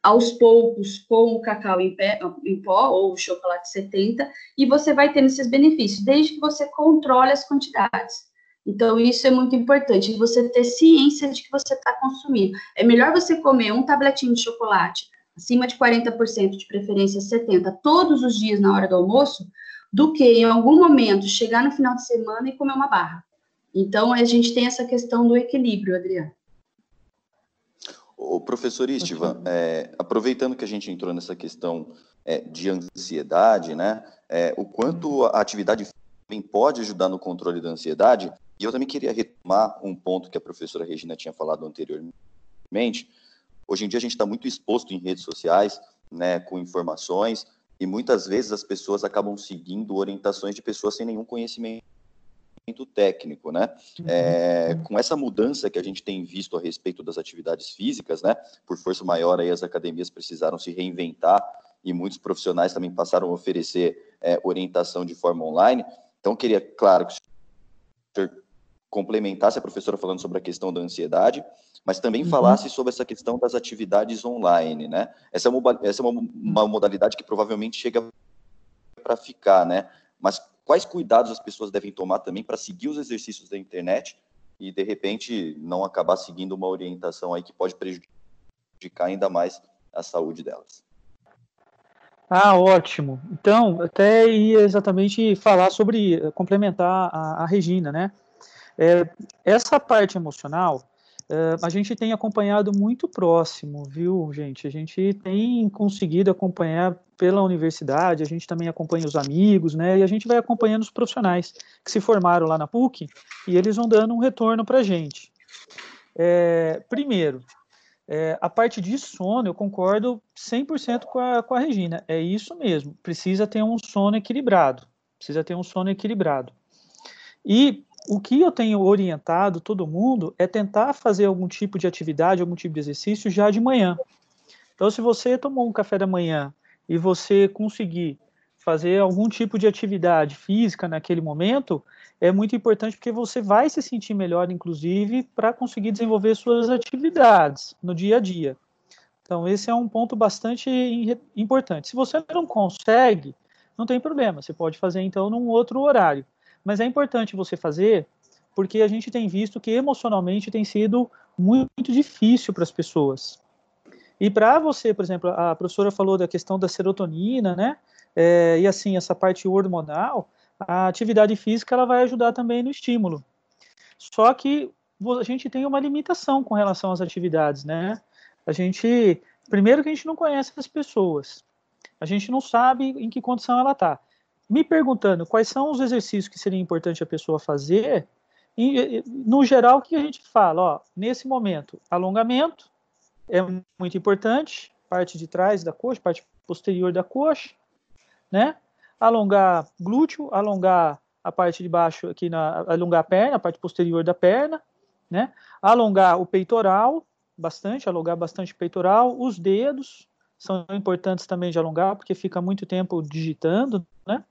aos poucos com o cacau em, pé, em, pó ou o chocolate 70 e você vai tendo esses benefícios, desde que você controle as quantidades. Então, isso é muito importante, você ter ciência de que você está consumindo. É melhor você comer um tabletinho de chocolate, acima de 40%, de preferência 70%, todos os dias na hora do almoço, do que em algum momento chegar no final de semana e comer uma barra. Então, a gente tem essa questão do equilíbrio, Adriano. O professor Istivan, é, aproveitando que a gente entrou nessa questão é, de ansiedade, né, é, o quanto a atividade pode ajudar no controle da ansiedade, e eu também queria retomar um ponto que a professora Regina tinha falado anteriormente. Hoje em dia a gente está muito exposto em redes sociais, né, com informações, e muitas vezes as pessoas acabam seguindo orientações de pessoas sem nenhum conhecimento técnico, né? Uhum. É, com essa mudança que a gente tem visto a respeito das atividades físicas, né? Por força maior aí as academias precisaram se reinventar e muitos profissionais também passaram a oferecer é, orientação de forma online. Então, queria, claro, que o senhor complementasse a professora falando sobre a questão da ansiedade, mas também uhum. falasse sobre essa questão das atividades online, né? Essa é uma, essa é uma, uma modalidade que provavelmente chega para ficar, né? Mas quais cuidados as pessoas devem tomar também para seguir os exercícios da internet e, de repente, não acabar seguindo uma orientação aí que pode prejudicar ainda mais a saúde delas? Ah, ótimo. Então, até ia exatamente falar sobre, complementar a, a Regina, né? É, essa parte emocional, é, a gente tem acompanhado muito próximo, viu, gente? A gente tem conseguido acompanhar pela universidade, a gente também acompanha os amigos, né? E a gente vai acompanhando os profissionais que se formaram lá na PUC e eles vão dando um retorno para a gente. É, primeiro, é, a parte de sono, eu concordo 100% com a, com a Regina. É isso mesmo. Precisa ter um sono equilibrado. Precisa ter um sono equilibrado. E o que eu tenho orientado todo mundo é tentar fazer algum tipo de atividade, algum tipo de exercício já de manhã. Então, se você tomou um café da manhã e você conseguir fazer algum tipo de atividade física naquele momento, é muito importante porque você vai se sentir melhor, inclusive, para conseguir desenvolver suas atividades no dia a dia. Então, esse é um ponto bastante importante. Se você não consegue, não tem problema, você pode fazer então num outro horário. Mas é importante você fazer porque a gente tem visto que emocionalmente tem sido muito difícil para as pessoas. E para você, por exemplo, a professora falou da questão da serotonina, né? É, e assim, essa parte hormonal, a atividade física ela vai ajudar também no estímulo. Só que a gente tem uma limitação com relação às atividades, né? A gente, primeiro que a gente não conhece as pessoas, a gente não sabe em que condição ela está. Me perguntando quais são os exercícios que seria importante a pessoa fazer, e, no geral, o que a gente fala? Ó, nesse momento, alongamento é muito importante, parte de trás da coxa, parte posterior da coxa, né? Alongar glúteo, alongar a parte de baixo aqui na alongar a perna, a parte posterior da perna, né? Alongar o peitoral, bastante, alongar bastante o peitoral, os dedos são importantes também de alongar porque fica muito tempo digitando, né?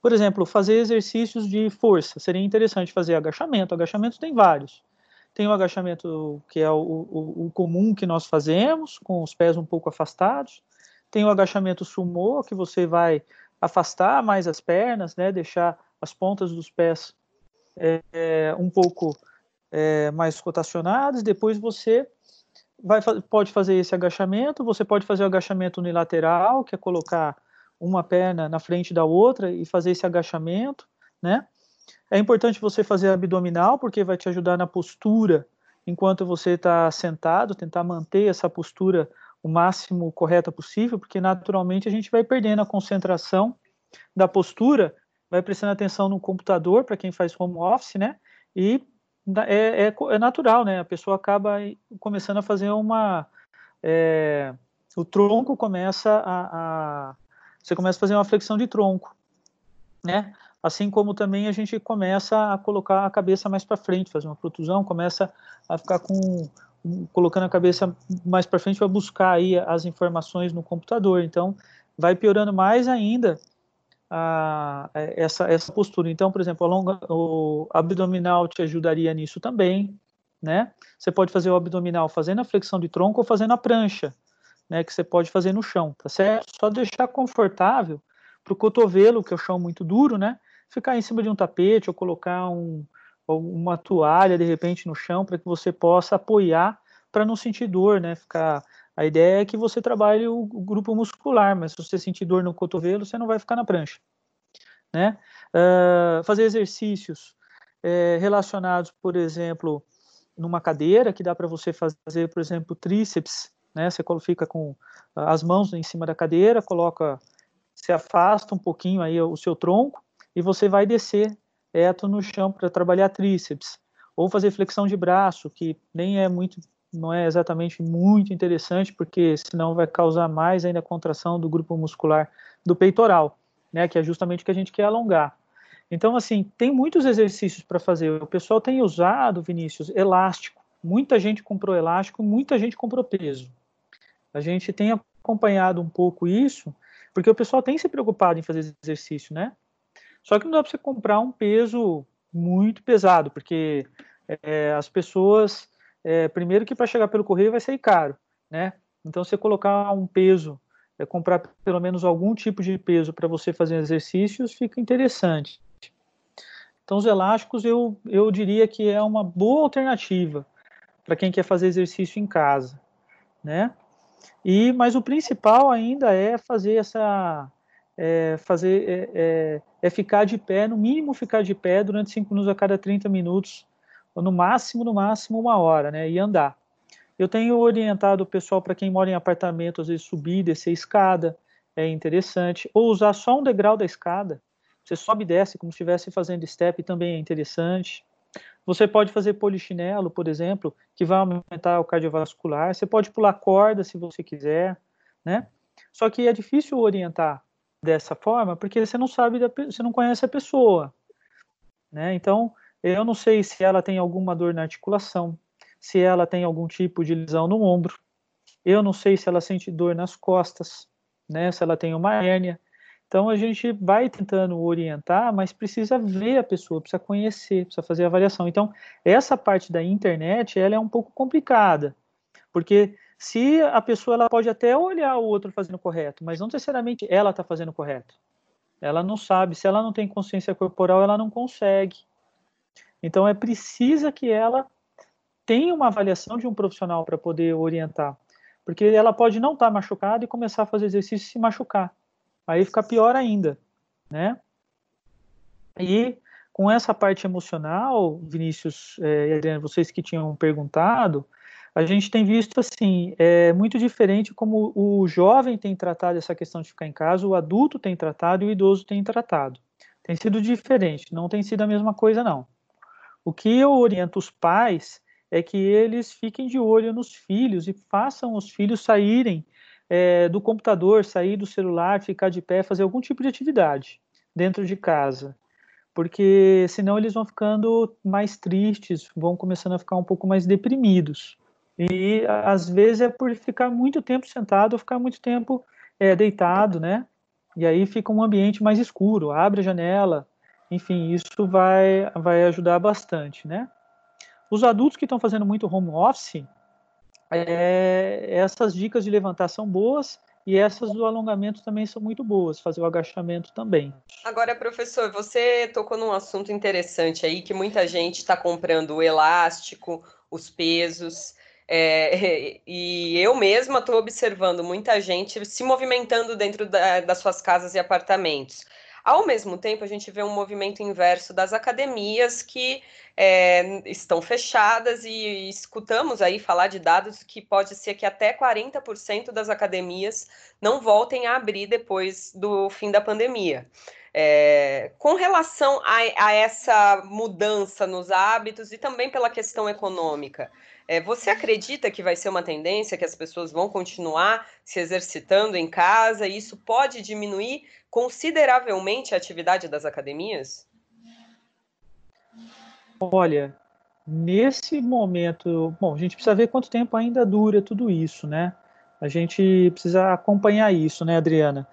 Por exemplo, fazer exercícios de força, seria interessante fazer agachamento, agachamento tem vários. Tem o agachamento que é o, o, o comum que nós fazemos, com os pés um pouco afastados. Tem o agachamento sumô, que você vai afastar mais as pernas, né, deixar as pontas dos pés é, um pouco é, mais rotacionadas. Depois você vai, pode fazer esse agachamento. Você pode fazer o agachamento unilateral, que é colocar uma perna na frente da outra e fazer esse agachamento, né? É importante você fazer abdominal, porque vai te ajudar na postura enquanto você está sentado, tentar manter essa postura o máximo correta possível, porque naturalmente a gente vai perdendo a concentração da postura, vai prestando atenção no computador, para quem faz home office, né? E é, é, é, natural, né? A pessoa acaba começando a fazer uma. É, o tronco começa a, a, Você começa a fazer uma flexão de tronco, né? Assim como também a gente começa a colocar a cabeça mais para frente, fazer uma protusão, começa a ficar com colocando a cabeça mais para frente para buscar aí as informações no computador. Então, vai piorando mais ainda a, essa, essa postura. Então, por exemplo, longa, o abdominal te ajudaria nisso também, né? Você pode fazer o abdominal fazendo a flexão de tronco ou fazendo a prancha, né? Que você pode fazer no chão, tá certo? Só deixar confortável para o cotovelo, que é o chão muito duro, né? Ficar em cima de um tapete ou colocar um, uma toalha de repente no chão para que você possa apoiar para não sentir dor, né? Ficar a ideia é que você trabalhe o, grupo muscular, mas se você sentir dor no cotovelo, você não vai ficar na prancha, né? Uh, fazer exercícios é, relacionados, por exemplo, numa cadeira que dá para você fazer, por exemplo, tríceps, né? Você fica com as mãos em cima da cadeira, coloca, se afasta um pouquinho aí o seu tronco e você vai descer reto no chão para trabalhar tríceps, ou fazer flexão de braço, que nem é muito, não é exatamente muito interessante, porque senão vai causar mais ainda contração do grupo muscular do peitoral, né, que é justamente o que a gente quer alongar. Então, assim, tem muitos exercícios para fazer. O pessoal tem usado, Vinícius, elástico. Muita gente comprou elástico, muita gente comprou peso. A gente tem acompanhado um pouco isso, porque o pessoal tem se preocupado em fazer exercício, né? Só que não dá para você comprar um peso muito pesado, porque é, as pessoas, é, primeiro que para chegar pelo correio vai ser caro, né? Então, você colocar um peso, é, comprar pelo menos algum tipo de peso para você fazer exercícios, fica interessante. Então, os elásticos eu, eu diria que é uma boa alternativa para quem quer fazer exercício em casa, né? E, mas o principal ainda é fazer essa é, fazer é, é, é, ficar de pé, no mínimo ficar de pé durante 5 minutos a cada 30 minutos, ou no máximo, no máximo uma hora, né? E andar. Eu tenho orientado o pessoal para quem mora em apartamento, às vezes subir e descer a escada, é interessante, ou usar só um degrau da escada. Você sobe e desce como se estivesse fazendo step, também é interessante. Você pode fazer polichinelo, por exemplo, que vai aumentar o cardiovascular. Você pode pular corda se você quiser, né? Só que é difícil orientar dessa forma porque você não sabe, da, você não conhece a pessoa, né? Então, eu não sei se ela tem alguma dor na articulação, se ela tem algum tipo de lesão no ombro. Eu não sei se ela sente dor nas costas, né? Se ela tem uma hérnia. Então a gente vai tentando orientar, mas precisa ver a pessoa, precisa conhecer, precisa fazer avaliação. Então essa parte da internet ela é um pouco complicada, porque se a pessoa ela pode até olhar o outro fazendo correto, mas não necessariamente ela está fazendo correto. Ela não sabe, se ela não tem consciência corporal, ela não consegue. Então é precisa que ela tenha uma avaliação de um profissional para poder orientar, porque ela pode não estar tá machucada e começar a fazer exercício e se machucar aí fica pior ainda, né? E com essa parte emocional, Vinícius é, e Adriana, vocês que tinham perguntado, a gente tem visto assim, é muito diferente como o jovem tem tratado essa questão de ficar em casa, o adulto tem tratado e o idoso tem tratado. Tem sido diferente, não tem sido a mesma coisa não. O que eu oriento os pais é que eles fiquem de olho nos filhos e façam os filhos saírem é, do computador, sair do celular, ficar de pé, fazer algum tipo de atividade dentro de casa. Porque senão eles vão ficando mais tristes, vão começando a ficar um pouco mais deprimidos. E às vezes é por ficar muito tempo sentado ou ficar muito tempo é, deitado, né? E aí fica um ambiente mais escuro, abre a janela, enfim, isso vai, vai ajudar bastante, né? Os adultos que estão fazendo muito home office, é, essas dicas de levantar são boas e essas do alongamento também são muito boas, fazer o agachamento também. Agora, professor, você tocou num assunto interessante aí que muita gente está comprando o elástico, os pesos. É, e eu mesma estou observando muita gente se movimentando dentro da, das suas casas e apartamentos. Ao mesmo tempo, a gente vê um movimento inverso das academias que é, estão fechadas e escutamos aí falar de dados que pode ser que até 40% das academias não voltem a abrir depois do fim da pandemia. É, com relação a, a, essa mudança nos hábitos e também pela questão econômica, é, você acredita que vai ser uma tendência que as pessoas vão continuar se exercitando em casa e isso pode diminuir consideravelmente a atividade das academias? Olha, nesse momento, bom, a gente precisa ver quanto tempo ainda dura tudo isso, né? A gente precisa acompanhar isso, né, Adriana?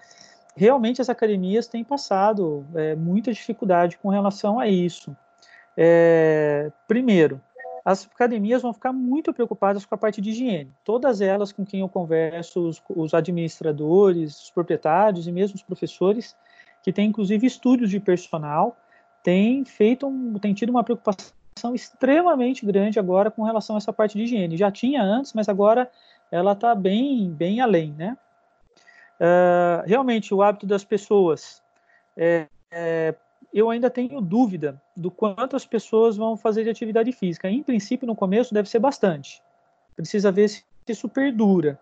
Realmente as academias têm passado é, muita dificuldade com relação a isso. É, primeiro, as academias vão ficar muito preocupadas com a parte de higiene. Todas elas com quem eu converso, os, os administradores, os proprietários e mesmo os professores, que têm inclusive estúdios de personal, têm feito, um, têm tido uma preocupação extremamente grande agora com relação a essa parte de higiene. Já tinha antes, mas agora ela está bem, bem além, né? Uh, realmente o hábito das pessoas é, é, eu ainda tenho dúvida do quanto as pessoas vão fazer de atividade física. Em princípio, no começo, deve ser bastante. Precisa ver se isso perdura,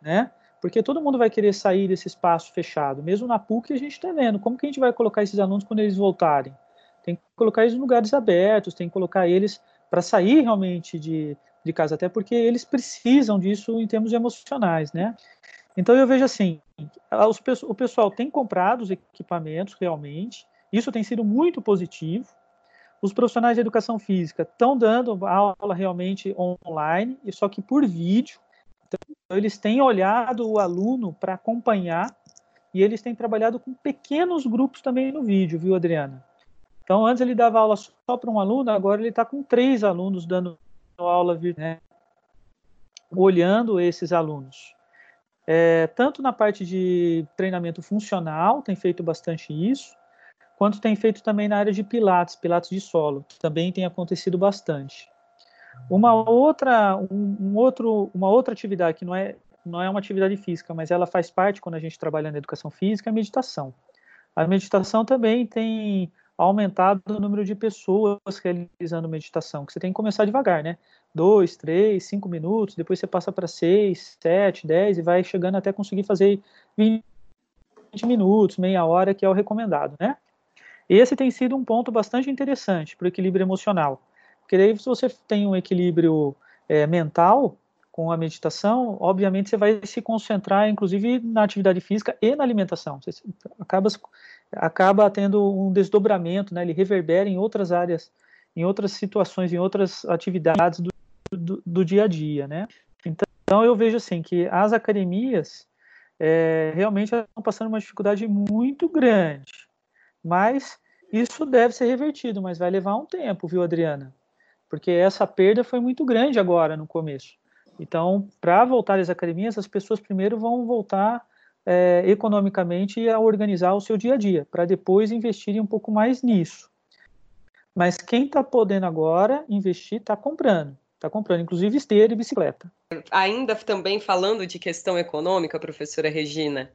né? Porque todo mundo vai querer sair desse espaço fechado. Mesmo na PUC, a gente está vendo. Como que a gente vai colocar esses alunos quando eles voltarem? Tem que colocar eles em lugares abertos, tem que colocar eles para sair realmente de, de casa, até porque eles precisam disso em termos emocionais, né? Então eu vejo assim, os, o pessoal tem comprado os equipamentos realmente, isso tem sido muito positivo. Os profissionais de educação física estão dando aula realmente online, só que por vídeo. Então, eles têm olhado o aluno para acompanhar e eles têm trabalhado com pequenos grupos também no vídeo, viu, Adriana? Então, antes ele dava aula só para um aluno, agora ele está com três alunos dando aula né? olhando esses alunos. É, tanto na parte de treinamento funcional, tem feito bastante isso, quanto tem feito também na área de pilates, pilates de solo, que também tem acontecido bastante. Uma outra, um, um outro, uma outra atividade que não é não é uma atividade física, mas ela faz parte, quando a gente trabalha na educação física, a meditação. A meditação também tem aumentado o número de pessoas realizando meditação, que você tem que começar devagar, né? Dois, três, cinco minutos, depois você passa para seis, sete, dez e vai chegando até conseguir fazer 20 minutos, meia hora, que é o recomendado, né? Esse tem sido um ponto bastante interessante para o equilíbrio emocional, porque daí se você tem um equilíbrio é, mental com a meditação, obviamente você vai se concentrar, inclusive, na atividade física e na alimentação. Você acaba, acaba tendo um desdobramento, né? ele reverbera em outras áreas, em outras situações, em outras atividades do, do, do dia a dia. Né? Então, eu vejo assim que as academias é, realmente estão passando uma dificuldade muito grande, mas isso deve ser revertido, mas vai levar um tempo, viu, Adriana? porque essa perda foi muito grande agora no começo. Então, para voltar às academias, as pessoas primeiro vão voltar é, economicamente a organizar o seu dia a dia, para depois investirem um pouco mais nisso. Mas quem está podendo agora investir está comprando, está comprando, inclusive esteira e bicicleta. Ainda também falando de questão econômica, professora Regina,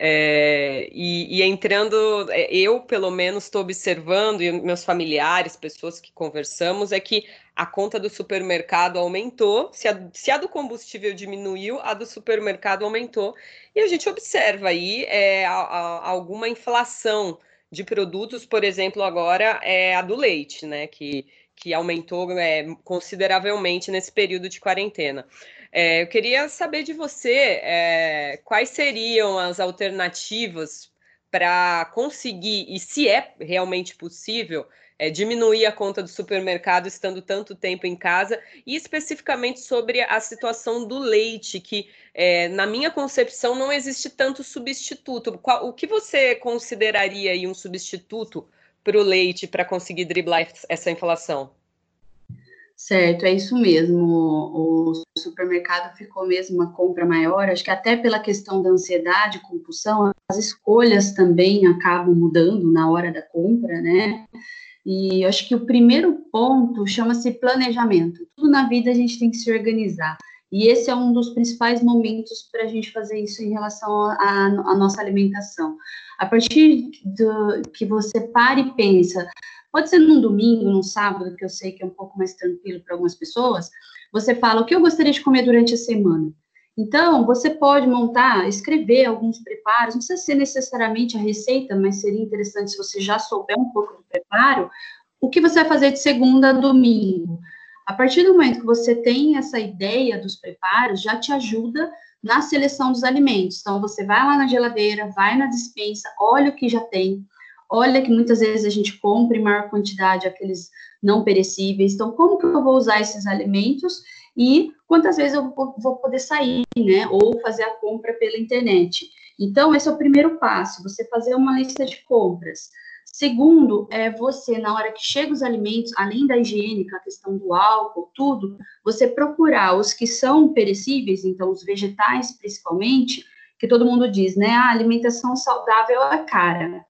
é, e, e, entrando, é, eu pelo menos estou observando, e meus familiares, pessoas que conversamos, é que a conta do supermercado aumentou, se a, se a do combustível diminuiu, a do supermercado aumentou, e a gente observa aí é, a, a, alguma inflação de produtos, por exemplo, agora é a do leite, né? Que, que aumentou é, consideravelmente nesse período de quarentena. É, eu queria saber de você é, quais seriam as alternativas para conseguir, e se é realmente possível, é, diminuir a conta do supermercado estando tanto tempo em casa, e especificamente sobre a situação do leite, que é, na minha concepção não existe tanto substituto. Qual, o que você consideraria aí um substituto para o leite para conseguir driblar essa inflação? Certo, é isso mesmo. O supermercado ficou mesmo uma compra maior, acho que até pela questão da ansiedade, compulsão, as escolhas também acabam mudando na hora da compra, né? E acho que o primeiro ponto chama-se planejamento. Tudo na vida a gente tem que se organizar. E esse é um dos principais momentos para a gente fazer isso em relação à nossa alimentação. A partir do que você para e pensa, Pode ser num domingo, num sábado, que eu sei que é um pouco mais tranquilo para algumas pessoas. Você fala o que eu gostaria de comer durante a semana. Então, você pode montar, escrever alguns preparos, não precisa ser necessariamente a receita, mas seria interessante se você já souber um pouco do preparo, o que você vai fazer de segunda a domingo. A partir do momento que você tem essa ideia dos preparos, já te ajuda na seleção dos alimentos. Então, você vai lá na geladeira, vai na dispensa, olha o que já tem, Olha que muitas vezes a gente compra em maior quantidade aqueles não perecíveis. Então, como que eu vou usar esses alimentos e quantas vezes eu vou poder sair, né? Ou fazer a compra pela internet. Então, esse é o primeiro passo, você fazer uma lista de compras. Segundo, é você, na hora que chega os alimentos, além da higiene, a questão do álcool, tudo, você procurar os que são perecíveis, então os vegetais principalmente, que todo mundo diz, né? A alimentação saudável é cara.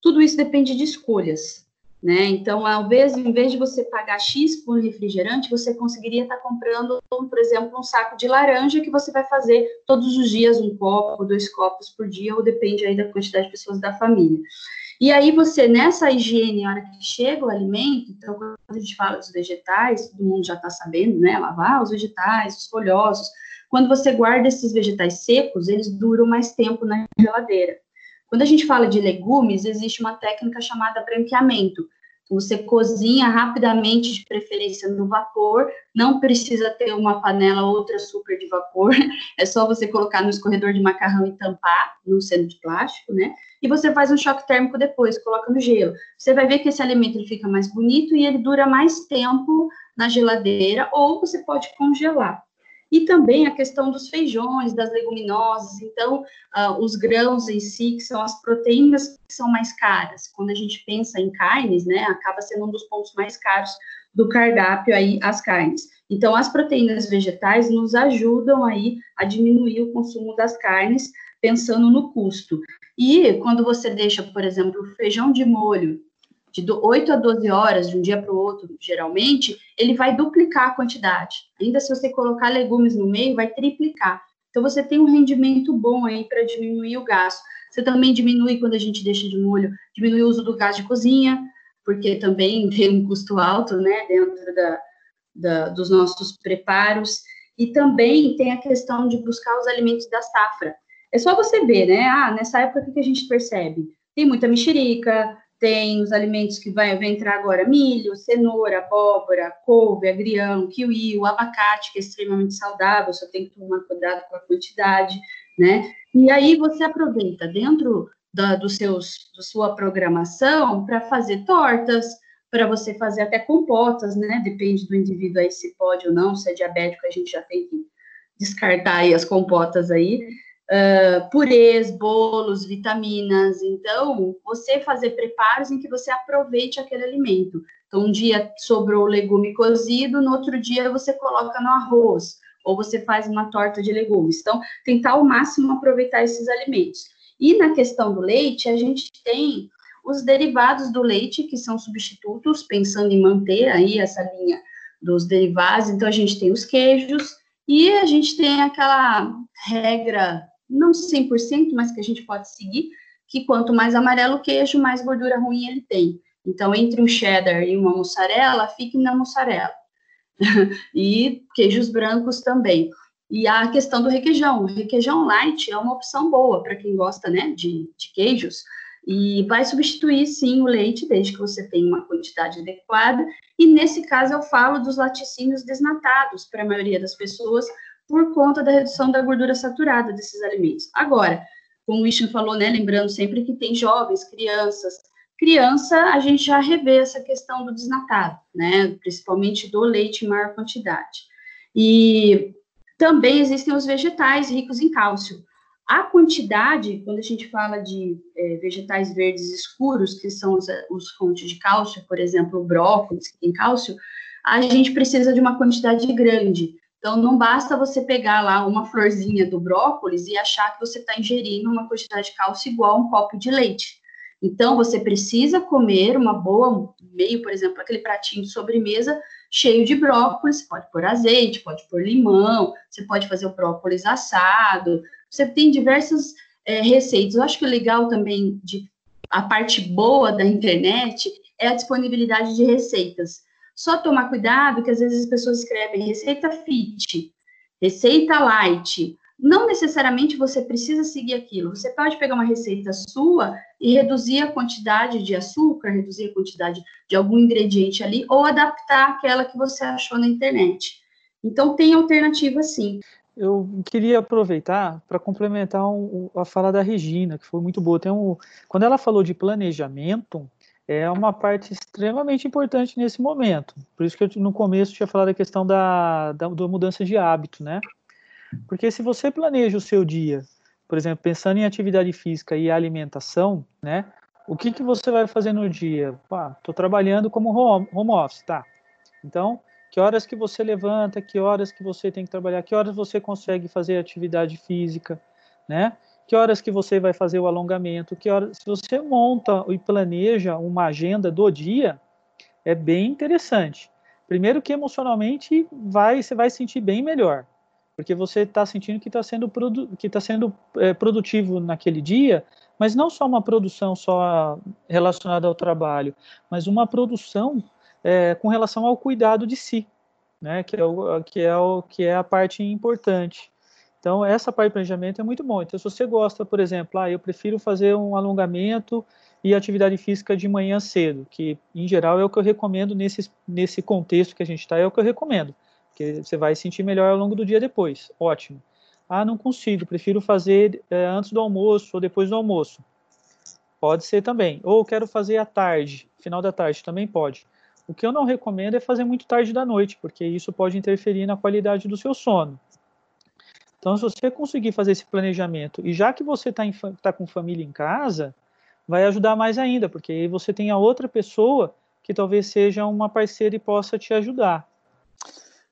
Tudo isso depende de escolhas, né? Então, invés, em vez de você pagar X por refrigerante, você conseguiria estar comprando, por exemplo, um saco de laranja que você vai fazer todos os dias um copo, dois copos por dia, ou depende aí da quantidade de pessoas da família. E aí você, nessa higiene, na hora que chega o alimento, então quando a gente fala dos vegetais, todo mundo já está sabendo, né? Lavar os vegetais, os folhosos. Quando você guarda esses vegetais secos, eles duram mais tempo na geladeira. Quando a gente fala de legumes, existe uma técnica chamada branqueamento. Você cozinha rapidamente, de preferência no vapor, não precisa ter uma panela ou outra super de vapor, é só você colocar no escorredor de macarrão e tampar, no sendo de plástico, né? E você faz um choque térmico depois, coloca no gelo. Você vai ver que esse alimento ele fica mais bonito e ele dura mais tempo na geladeira, ou você pode congelar e também a questão dos feijões, das leguminosas, então, uh, os grãos em si, que são as proteínas que são mais caras. Quando a gente pensa em carnes, né, acaba sendo um dos pontos mais caros do cardápio aí, as carnes. Então, as proteínas vegetais nos ajudam aí a diminuir o consumo das carnes, pensando no custo. E quando você deixa, por exemplo, o feijão de molho de 8 a 12 horas de um dia para o outro, geralmente, ele vai duplicar a quantidade. Ainda se você colocar legumes no meio, vai triplicar. Então você tem um rendimento bom aí para diminuir o gasto. Você também diminui quando a gente deixa de molho, diminui o uso do gás de cozinha, porque também tem um custo alto, né, dentro da, da, dos nossos preparos. E também tem a questão de buscar os alimentos da safra. É só você ver, né? Ah, nessa época o que a gente percebe? Tem muita mexerica, tem os alimentos que vai, vai entrar agora: milho, cenoura, abóbora, couve, agrião, kiwi, o abacate, que é extremamente saudável, só tem que tomar cuidado com a quantidade, né? E aí você aproveita dentro da, dos seus, da sua programação para fazer tortas, para você fazer até compotas, né? Depende do indivíduo aí se pode ou não, se é diabético, a gente já tem que descartar aí as compotas aí. Uh, purês, bolos, vitaminas. Então, você fazer preparos em que você aproveite aquele alimento. Então, um dia sobrou o legume cozido, no outro dia você coloca no arroz, ou você faz uma torta de legumes. Então, tentar ao máximo aproveitar esses alimentos. E na questão do leite, a gente tem os derivados do leite, que são substitutos, pensando em manter aí essa linha dos derivados. Então, a gente tem os queijos e a gente tem aquela regra, não 100%, mas que a gente pode seguir, que quanto mais amarelo o queijo, mais gordura ruim ele tem. Então, entre um cheddar e uma mussarela, fique na mussarela. e queijos brancos também. E a questão do requeijão. O requeijão light é uma opção boa para quem gosta né, de, de queijos, e vai substituir sim o leite, desde que você tenha uma quantidade adequada. E nesse caso eu falo dos laticínios desnatados para a maioria das pessoas, por conta da redução da gordura saturada desses alimentos. Agora, como o Ishan falou, né, lembrando sempre que tem jovens, crianças. Criança, a gente já revê essa questão do desnatado, né, principalmente do leite em maior quantidade. E também existem os vegetais ricos em cálcio. A quantidade, quando a gente fala de é, vegetais verdes escuros, que são os, os, fontes de cálcio, por exemplo, o brócolis, que tem cálcio, a gente precisa de uma quantidade grande. Então, não basta você pegar lá uma florzinha do brócolis e achar que você está ingerindo uma quantidade de cálcio igual a um copo de leite. Então, você precisa comer uma boa, meio, por exemplo, aquele pratinho de sobremesa cheio de brócolis, pode pôr azeite, pode pôr limão, você pode fazer o brócolis assado, você tem diversas é, receitas. Eu acho que o legal também de a parte boa da internet é a disponibilidade de receitas. Só tomar cuidado que às vezes as pessoas escrevem receita fit, receita light. Não necessariamente você precisa seguir aquilo. Você pode pegar uma receita sua e reduzir a quantidade de açúcar, reduzir a quantidade de algum ingrediente ali, ou adaptar aquela que você achou na internet. Então, tem alternativa sim eu queria aproveitar para complementar um, a fala da Regina, que foi muito boa. Tem um, quando ela falou de planejamento, é uma parte extremamente importante nesse momento. Por isso que eu, no começo tinha falado a questão da, da, da mudança de hábito, né? Porque se você planeja o seu dia, por exemplo, pensando em atividade física e alimentação, né? O que, que você vai fazer no dia? Estou trabalhando como home, home office, tá? Então, que horas que você levanta, que horas que você tem que trabalhar, que horas você consegue fazer atividade física, né? Que horas que você vai fazer o alongamento, que horas, se você monta e planeja uma agenda do dia, é bem interessante. Primeiro que emocionalmente vai, você vai sentir bem melhor, porque você está sentindo que está sendo, que tá sendo é, produtivo naquele dia, mas não só uma produção só relacionada ao trabalho, mas uma produção é, com relação ao cuidado de si, né, que é, o, que, é o, que é a parte importante. Então, essa parte de planejamento é muito bom. Então, se você gosta, por exemplo, ah, eu prefiro fazer um alongamento e atividade física de manhã cedo, que em geral é o que eu recomendo nesse, nesse contexto que a gente está, é o que eu recomendo, porque você vai sentir melhor ao longo do dia depois. Ótimo. Ah, não consigo, prefiro fazer é, antes do almoço ou depois do almoço. Pode ser também. Ou quero fazer à tarde, final da tarde, também pode. O que eu não recomendo é fazer muito tarde da noite, porque isso pode interferir na qualidade do seu sono. Então, se você conseguir fazer esse planejamento, e já que você está tá com família em casa, vai ajudar mais ainda, porque aí você tem a outra pessoa que talvez seja uma parceira e possa te ajudar.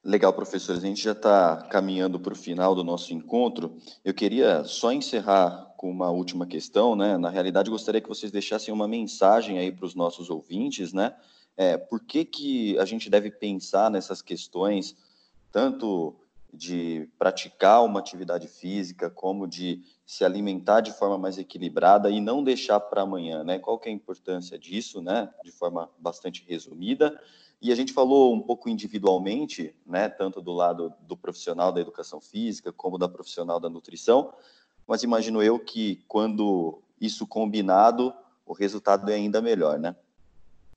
Legal, professores. A gente já está caminhando para o final do nosso encontro. Eu queria só encerrar com uma última questão, né? Na realidade, gostaria que vocês deixassem uma mensagem aí para os nossos ouvintes, né? É, por que, que a gente deve pensar nessas questões, tanto de praticar uma atividade física, como de se alimentar de forma mais equilibrada e não deixar para amanhã, né? Qual que é a importância disso, né? De forma bastante resumida. E a gente falou um pouco individualmente, né? Tanto do lado do profissional da educação física como da profissional da nutrição, mas imagino eu que quando isso combinado, o resultado é ainda melhor, né?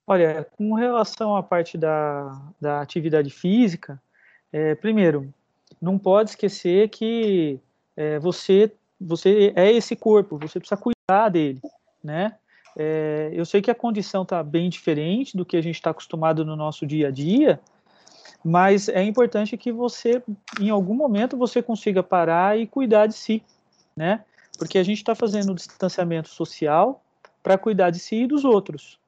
Olha, com relação à parte da, da atividade física, é, primeiro, não pode esquecer que é, você você é esse corpo, você precisa cuidar dele, né? É, eu sei que a condição está bem diferente do que a gente está acostumado no nosso dia a dia, mas é importante que você, em algum momento, você consiga parar e cuidar de si, né? Porque a gente está fazendo o distanciamento social para cuidar de si e dos outros.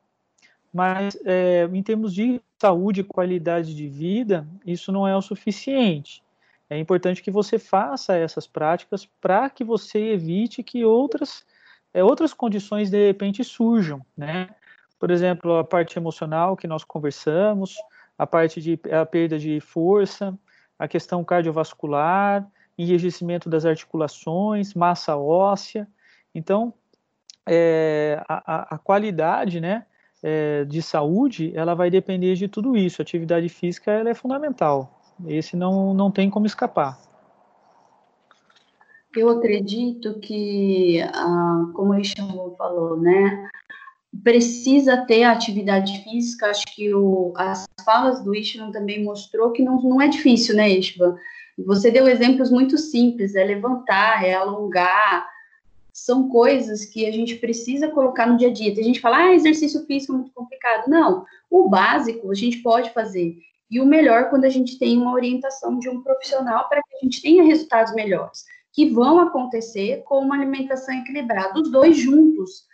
Mas é, em termos de saúde e qualidade de vida, isso não é o suficiente. É importante que você faça essas práticas para que você evite que outras, é, outras condições de repente surjam, né? Por exemplo, a parte emocional que nós conversamos, a parte de a perda de força, a questão cardiovascular, enrijecimento das articulações, massa óssea. Então, é, a, a, qualidade, né, é, de saúde, ela vai depender de tudo isso. A atividade física ela é fundamental. Esse não, não tem como escapar. Eu acredito que, ah, como o Isham falou, né, precisa ter atividade física. Acho que o, as falas do Isham também mostrou que não, não é difícil, né, Ishvan? Você deu exemplos muito simples, é levantar, é alongar, são coisas que a gente precisa colocar no dia a dia. Tem gente que fala, ah, exercício físico é muito complicado. Não, o básico a gente pode fazer. E o melhor quando a gente tem uma orientação de um profissional para que a gente tenha resultados melhores, que vão acontecer com uma alimentação equilibrada, os dois juntos.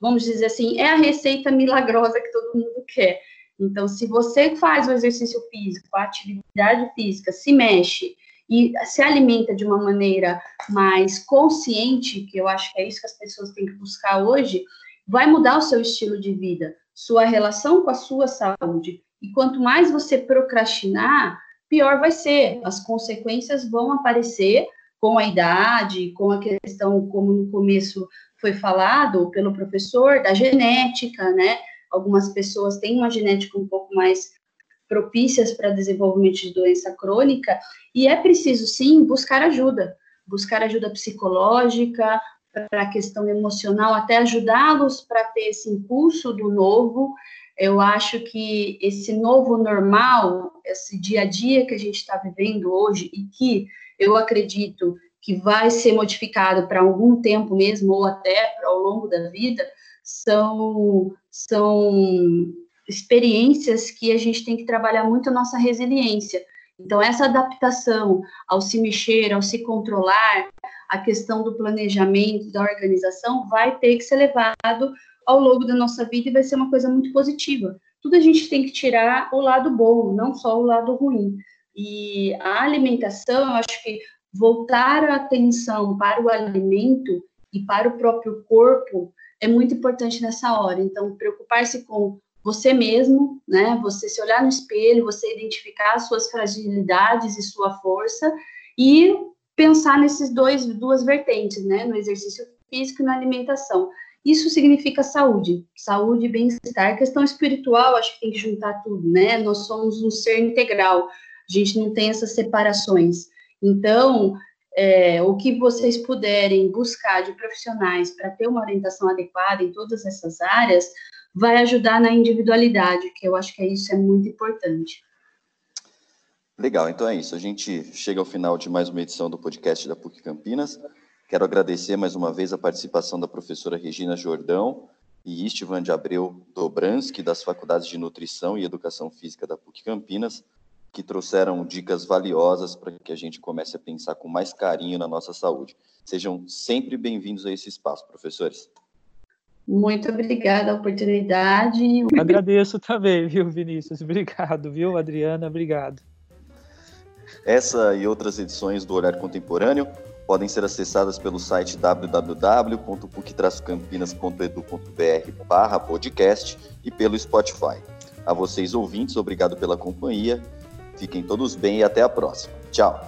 Vamos dizer assim, é a receita milagrosa que todo mundo quer. Então, se você faz o exercício físico, a atividade física, se mexe e se alimenta de uma maneira mais consciente, que eu acho que é isso que as pessoas têm que buscar hoje, vai mudar o seu estilo de vida, sua relação com a sua saúde, e quanto mais você procrastinar, pior vai ser. As consequências vão aparecer com a idade, com a questão, como no começo foi falado pelo professor, da genética, né? Algumas pessoas têm uma genética um pouco mais propícias para desenvolvimento de doença crônica, e é preciso sim buscar ajuda, buscar ajuda psicológica, para a questão emocional, até ajudá-los para ter esse impulso do novo eu acho que esse novo normal, esse dia a dia que a gente está vivendo hoje e que eu acredito que vai ser modificado para algum tempo mesmo ou até ao longo da vida, são são experiências que a gente tem que trabalhar muito a nossa resiliência. Então, essa adaptação ao se mexer, ao se controlar, a questão do planejamento, da organização, vai ter que ser levado ao longo da nossa vida e vai ser uma coisa muito positiva. Tudo a gente tem que tirar o lado bom, não só o lado ruim. E a alimentação, eu acho que voltar a atenção para o alimento e para o próprio corpo é muito importante nessa hora. Então, preocupar-se com você mesmo, né? Você se olhar no espelho, você identificar as suas fragilidades e sua força e pensar nesses dois duas vertentes, né? No exercício físico e na alimentação. Isso significa saúde, saúde e bem-estar. Questão espiritual, acho que tem que juntar tudo, né? Nós somos um ser integral, a gente não tem essas separações. Então, é, o que vocês puderem buscar de profissionais para ter uma orientação adequada em todas essas áreas, vai ajudar na individualidade, que eu acho que isso é muito importante. Legal, então é isso. A gente chega ao final de mais uma edição do podcast da PUC Campinas. Quero agradecer mais uma vez a participação da professora Regina Jordão e Istvan de Abreu Dobranski, das Faculdades de Nutrição e Educação Física da PUC Campinas, que trouxeram dicas valiosas para que a gente comece a pensar com mais carinho na nossa saúde. Sejam sempre bem-vindos a esse espaço, professores. Muito obrigada a oportunidade. Agradeço também, viu, Vinícius? Obrigado, viu, Adriana? Obrigado. Essa e outras edições do Olhar Contemporâneo podem ser acessadas pelo site www.puc-campinas.edu.br podcast e pelo Spotify. A vocês ouvintes, obrigado pela companhia. Fiquem todos bem e até a próxima. Tchau!